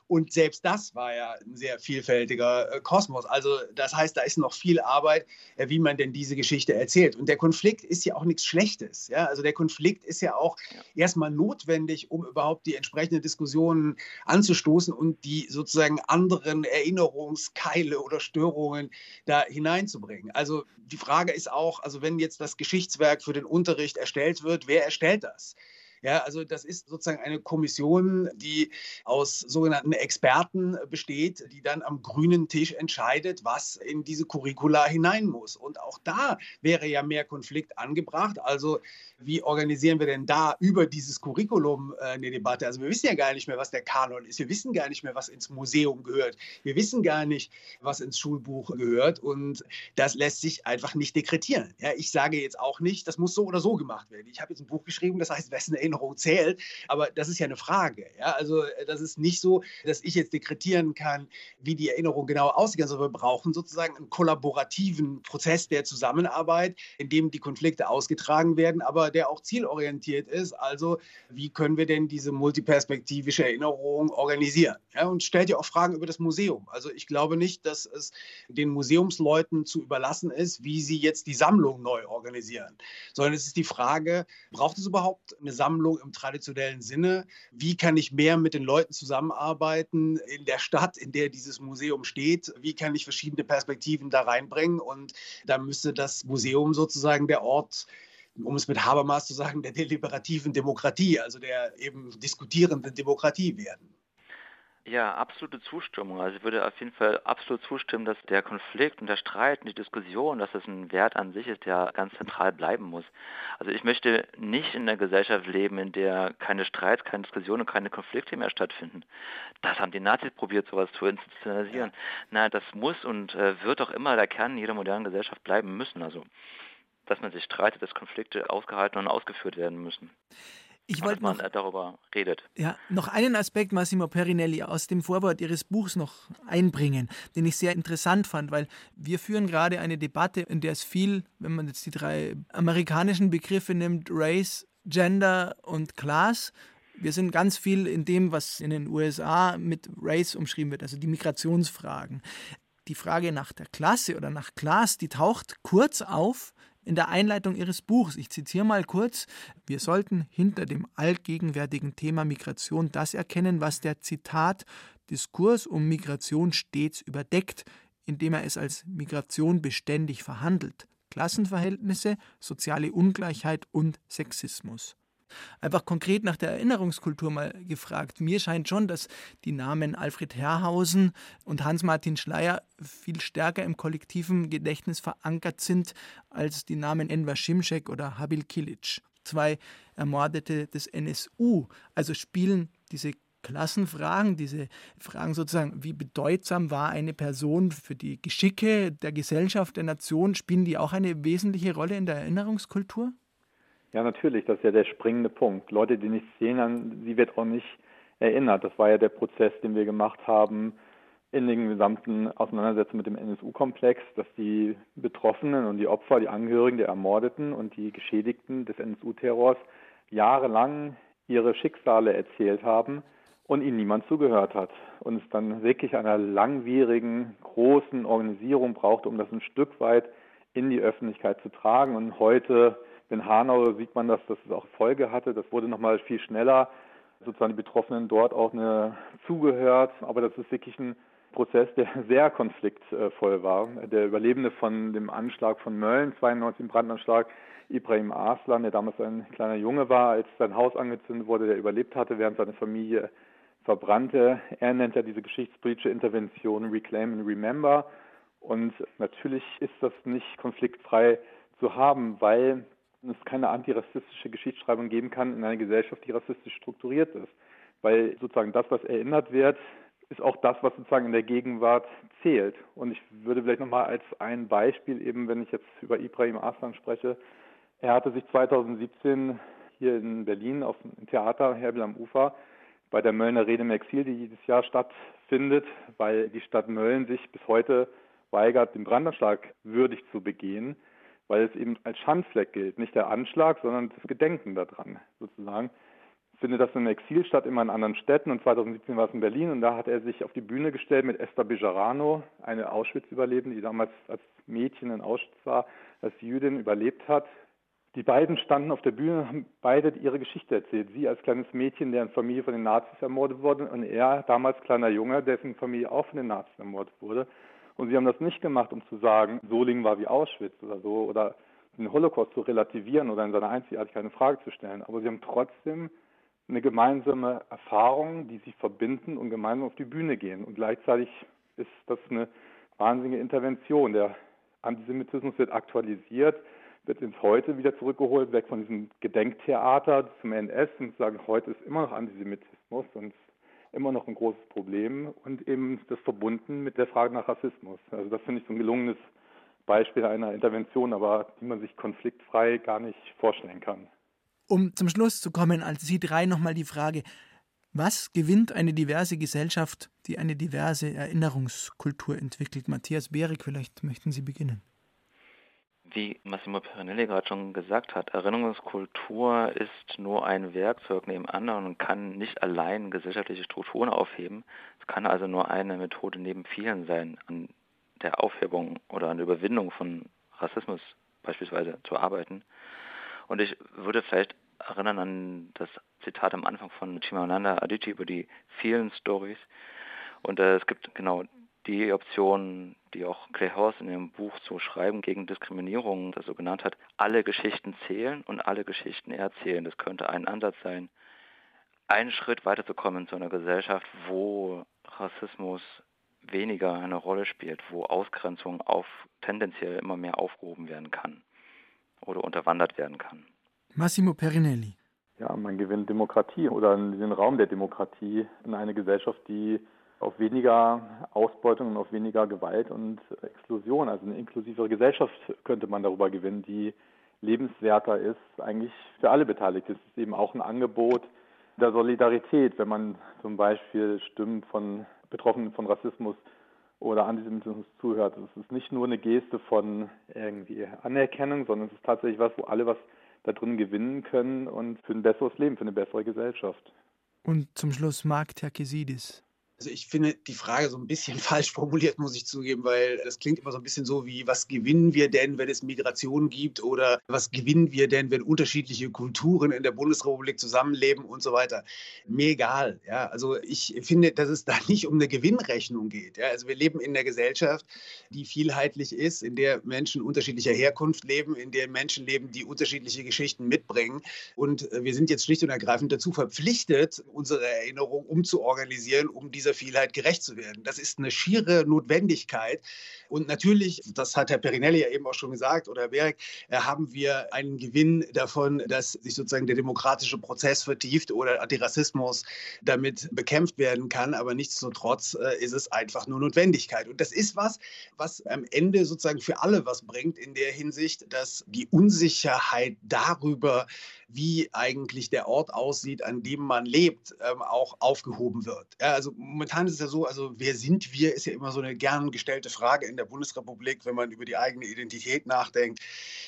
Speaker 4: und selbst das war ja ein sehr vielfältiger äh, Kosmos. Also das heißt, da ist noch viel Arbeit, äh, wie man denn diese Geschichte erzählt. Und der Konflikt ist ja auch nichts Schlechtes. Ja? Also der Konflikt ist ja auch erstmal notwendig, um überhaupt die entsprechenden Diskussionen anzustoßen und die sozusagen anderen Erinnerungskeile oder Störungen da hineinzubringen. Also die Frage ist auch, also wenn jetzt das Geschichtswerk für den Unterricht erstellt wird, wer erstellt das? Ja, also das ist sozusagen eine Kommission, die aus sogenannten Experten besteht, die dann am grünen Tisch entscheidet, was in diese Curricula hinein muss. Und auch da wäre ja mehr Konflikt angebracht. Also wie organisieren wir denn da über dieses Curriculum äh, eine Debatte? Also wir wissen ja gar nicht mehr, was der Kanon ist. Wir wissen gar nicht mehr, was ins Museum gehört. Wir wissen gar nicht, was ins Schulbuch gehört. Und das lässt sich einfach nicht dekretieren. Ja, ich sage jetzt auch nicht, das muss so oder so gemacht werden. Ich habe jetzt ein Buch geschrieben, das heißt, wessen Erinnerung zählt. Aber das ist ja eine Frage. Ja? Also das ist nicht so, dass ich jetzt dekretieren kann, wie die Erinnerung genau aussieht. Also wir brauchen sozusagen einen kollaborativen Prozess der Zusammenarbeit, in dem die Konflikte ausgetragen werden, aber der auch zielorientiert ist. Also wie können wir denn diese multiperspektivische Erinnerung organisieren? Ja? Und stellt ja auch Fragen über das Museum. Also ich glaube nicht, dass es den Museumsleuten zu überlassen ist, wie sie jetzt die Sammlung neu organisieren, sondern es ist die Frage, braucht es überhaupt eine Sammlung im traditionellen Sinne? Wie kann ich mehr mit den Leuten zusammenarbeiten in der Stadt, in der dieses Museum steht? Wie kann ich verschiedene Perspektiven da reinbringen? Und da müsste das Museum sozusagen der Ort um es mit Habermas zu sagen, der deliberativen Demokratie, also der eben diskutierenden Demokratie werden.
Speaker 3: Ja, absolute Zustimmung. Also ich würde auf jeden Fall absolut zustimmen, dass der Konflikt und der Streit und die Diskussion, dass das ein Wert an sich ist, der ganz zentral bleiben muss. Also ich möchte nicht in einer Gesellschaft leben, in der keine Streits, keine Diskussionen und keine Konflikte mehr stattfinden. Das haben die Nazis probiert, sowas zu institutionalisieren. Na, das muss und äh, wird auch immer der Kern jeder modernen Gesellschaft bleiben müssen. Also dass man sich streitet, dass Konflikte ausgehalten und ausgeführt werden müssen.
Speaker 1: Ich wollte
Speaker 3: noch, darüber redet.
Speaker 1: Ja, noch einen Aspekt, Massimo Perinelli, aus dem Vorwort Ihres Buchs noch einbringen, den ich sehr interessant fand, weil wir führen gerade eine Debatte, in der es viel, wenn man jetzt die drei amerikanischen Begriffe nimmt, Race, Gender und Class, wir sind ganz viel in dem, was in den USA mit Race umschrieben wird, also die Migrationsfragen. Die Frage nach der Klasse oder nach Class, die taucht kurz auf in der Einleitung Ihres Buchs. Ich zitiere mal kurz. Wir sollten hinter dem allgegenwärtigen Thema Migration das erkennen, was der Zitat Diskurs um Migration stets überdeckt, indem er es als Migration beständig verhandelt. Klassenverhältnisse, soziale Ungleichheit und Sexismus. Einfach konkret nach der Erinnerungskultur mal gefragt. Mir scheint schon, dass die Namen Alfred Herrhausen und Hans-Martin Schleyer viel stärker im kollektiven Gedächtnis verankert sind als die Namen Enver Şimşek oder Habil Kilic. Zwei Ermordete des NSU. Also spielen diese Klassenfragen, diese Fragen sozusagen, wie bedeutsam war eine Person für die Geschicke der Gesellschaft, der Nation, spielen die auch eine wesentliche Rolle in der Erinnerungskultur?
Speaker 2: Ja, natürlich, das ist ja der springende Punkt. Leute, die nichts sehen, an sie wird auch nicht erinnert. Das war ja der Prozess, den wir gemacht haben in den gesamten Auseinandersetzungen mit dem NSU-Komplex, dass die Betroffenen und die Opfer, die Angehörigen der Ermordeten und die Geschädigten des NSU-Terrors jahrelang ihre Schicksale erzählt haben und ihnen niemand zugehört hat. Und es dann wirklich einer langwierigen, großen Organisierung braucht, um das ein Stück weit in die Öffentlichkeit zu tragen. Und heute in Hanau sieht man, dass das auch Folge hatte. Das wurde nochmal viel schneller, sozusagen die Betroffenen dort auch eine zugehört. Aber das ist wirklich ein Prozess, der [LAUGHS] sehr konfliktvoll war. Der Überlebende von dem Anschlag von Mölln, 92 im Brandanschlag, Ibrahim Arslan, der damals ein kleiner Junge war, als sein Haus angezündet wurde, der überlebt hatte, während seine Familie verbrannte. Er nennt ja diese geschichtspolitische Intervention Reclaim and Remember. Und natürlich ist das nicht konfliktfrei zu haben, weil es keine antirassistische Geschichtsschreibung geben kann in einer Gesellschaft, die rassistisch strukturiert ist. Weil sozusagen das, was erinnert wird, ist auch das, was sozusagen in der Gegenwart zählt. Und ich würde vielleicht nochmal als ein Beispiel eben, wenn ich jetzt über Ibrahim Aslan spreche, er hatte sich 2017 hier in Berlin auf dem Theater Herbel am Ufer bei der Möllner Rede im Exil, die jedes Jahr stattfindet, weil die Stadt Mölln sich bis heute weigert, den Brandanschlag würdig zu begehen weil es eben als Schandfleck gilt. Nicht der Anschlag, sondern das Gedenken daran sozusagen. Findet das in Exil statt, immer in anderen Städten. Und 2017 war es in Berlin und da hat er sich auf die Bühne gestellt mit Esther Bejarano, eine Auschwitz-Überlebende, die damals als Mädchen in Auschwitz war, als Jüdin überlebt hat. Die beiden standen auf der Bühne und haben beide ihre Geschichte erzählt. Sie als kleines Mädchen, deren Familie von den Nazis ermordet wurde, und er damals kleiner Junge, dessen Familie auch von den Nazis ermordet wurde. Und sie haben das nicht gemacht, um zu sagen, Solingen war wie Auschwitz oder so, oder den Holocaust zu relativieren oder in seiner Einzigartigkeit eine Frage zu stellen. Aber sie haben trotzdem eine gemeinsame Erfahrung, die sie verbinden und gemeinsam auf die Bühne gehen. Und gleichzeitig ist das eine wahnsinnige Intervention. Der Antisemitismus wird aktualisiert, wird ins Heute wieder zurückgeholt, weg von diesem Gedenktheater zum NS und sagen, heute ist immer noch Antisemitismus und immer noch ein großes Problem und eben das verbunden mit der Frage nach Rassismus. Also das finde ich so ein gelungenes Beispiel einer Intervention, aber die man sich konfliktfrei gar nicht vorstellen kann.
Speaker 1: Um zum Schluss zu kommen, als Sie drei nochmal die Frage, was gewinnt eine diverse Gesellschaft, die eine diverse Erinnerungskultur entwickelt? Matthias Behrig, vielleicht möchten Sie beginnen.
Speaker 3: Wie Massimo Perinelli gerade schon gesagt hat, Erinnerungskultur ist nur ein Werkzeug neben anderen und kann nicht allein gesellschaftliche Strukturen aufheben. Es kann also nur eine Methode neben vielen sein, an der Aufhebung oder an der Überwindung von Rassismus beispielsweise zu arbeiten. Und ich würde vielleicht erinnern an das Zitat am Anfang von Chimamanda Adichie über die vielen Stories. Und äh, es gibt genau die Option, die auch Clay Horst in ihrem Buch so Schreiben gegen Diskriminierung das so genannt hat, alle Geschichten zählen und alle Geschichten erzählen. Das könnte ein Ansatz sein, einen Schritt weiterzukommen zu einer Gesellschaft, wo Rassismus weniger eine Rolle spielt, wo Ausgrenzung auf tendenziell immer mehr aufgehoben werden kann oder unterwandert werden kann.
Speaker 1: Massimo Perinelli.
Speaker 2: Ja, man gewinnt Demokratie oder den Raum der Demokratie in eine Gesellschaft, die auf weniger Ausbeutung und auf weniger Gewalt und Exklusion, also eine inklusivere Gesellschaft könnte man darüber gewinnen, die lebenswerter ist, eigentlich für alle Beteiligten. Es ist eben auch ein Angebot der Solidarität, wenn man zum Beispiel Stimmen von Betroffenen von Rassismus oder Antisemitismus zuhört. Es ist nicht nur eine Geste von irgendwie Anerkennung, sondern es ist tatsächlich was, wo alle was da drin gewinnen können und für ein besseres Leben, für eine bessere Gesellschaft.
Speaker 1: Und zum Schluss Mark Terkesidis.
Speaker 4: Also ich finde die Frage so ein bisschen [LAUGHS] falsch formuliert, muss ich zugeben, weil das klingt immer so ein bisschen so wie, was gewinnen wir denn, wenn es Migration gibt oder was gewinnen wir denn, wenn unterschiedliche Kulturen in der Bundesrepublik zusammenleben und so weiter. Mir egal. Ja, also ich finde, dass es da [LAUGHS] nicht um eine Gewinnrechnung geht. Ja, also wir leben in einer Gesellschaft, die vielheitlich ist, in der Menschen unterschiedlicher Herkunft leben, in der Menschen leben, die unterschiedliche Geschichten mitbringen. Und wir sind jetzt schlicht und ergreifend dazu verpflichtet, unsere Erinnerung umzuorganisieren, um diese dieser Vielheit gerecht zu werden. Das ist eine schiere Notwendigkeit. Und natürlich, das hat Herr Perinelli ja eben auch schon gesagt oder Herr Berg, äh, haben wir einen Gewinn davon, dass sich sozusagen der demokratische Prozess vertieft oder Antirassismus damit bekämpft werden kann. Aber nichtsdestotrotz äh, ist es einfach nur Notwendigkeit. Und das ist was, was am Ende sozusagen für alle was bringt in der Hinsicht, dass die Unsicherheit darüber, wie eigentlich der Ort aussieht, an dem man lebt, ähm, auch aufgehoben wird. Also momentan ist es ja so, also wer sind wir, ist ja immer so eine gern gestellte Frage in der Bundesrepublik, wenn man über die eigene Identität nachdenkt.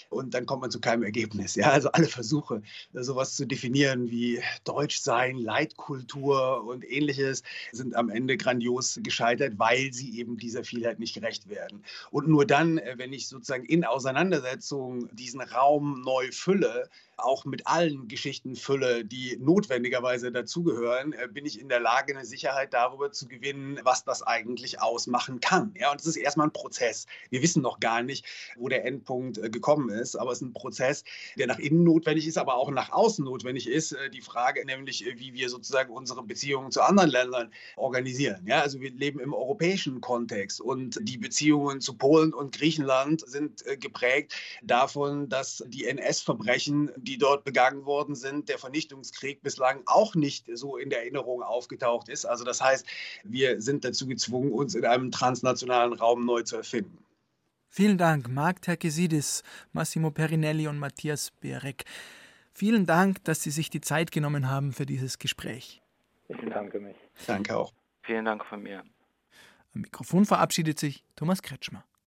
Speaker 4: Und dann kommt man zu keinem Ergebnis. Ja, also alle Versuche, sowas zu definieren wie Deutschsein, Leitkultur und ähnliches, sind am Ende grandios gescheitert, weil sie eben dieser Vielheit nicht gerecht werden. Und nur dann, äh, wenn ich sozusagen in Auseinandersetzung diesen Raum neu fülle, auch mit allen Geschichten fülle, die notwendigerweise dazugehören, äh, bin ich in der Lage, eine Sicherheit darüber zu gewinnen, was das eigentlich ausmachen kann. Ja, und es ist erstmal ein Prozess. Wir wissen noch gar nicht, wo der Endpunkt äh, gekommen ist, aber es ist ein Prozess, der nach innen notwendig ist, aber auch nach außen notwendig ist. Äh, die Frage nämlich, wie wir sozusagen unsere Beziehungen zu anderen Ländern organisieren. Ja, also wir leben im europäischen Kontext und die Beziehungen zu Polen und Griechenland sind geprägt davon, dass die NS-Verbrechen, die dort begangen worden sind, der Vernichtungskrieg bislang auch nicht so in der Erinnerung aufgetaucht ist. Also das heißt, wir sind dazu gezwungen, uns in einem transnationalen Raum neu zu erfinden.
Speaker 1: Vielen Dank, Marc Terkesidis, Massimo Perinelli und Matthias Berek. Vielen Dank, dass Sie sich die Zeit genommen haben für dieses Gespräch.
Speaker 2: Ich bedanke mich.
Speaker 4: Danke auch.
Speaker 3: Vielen Dank von mir.
Speaker 1: Am Mikrofon verabschiedet sich Thomas Kretschmer.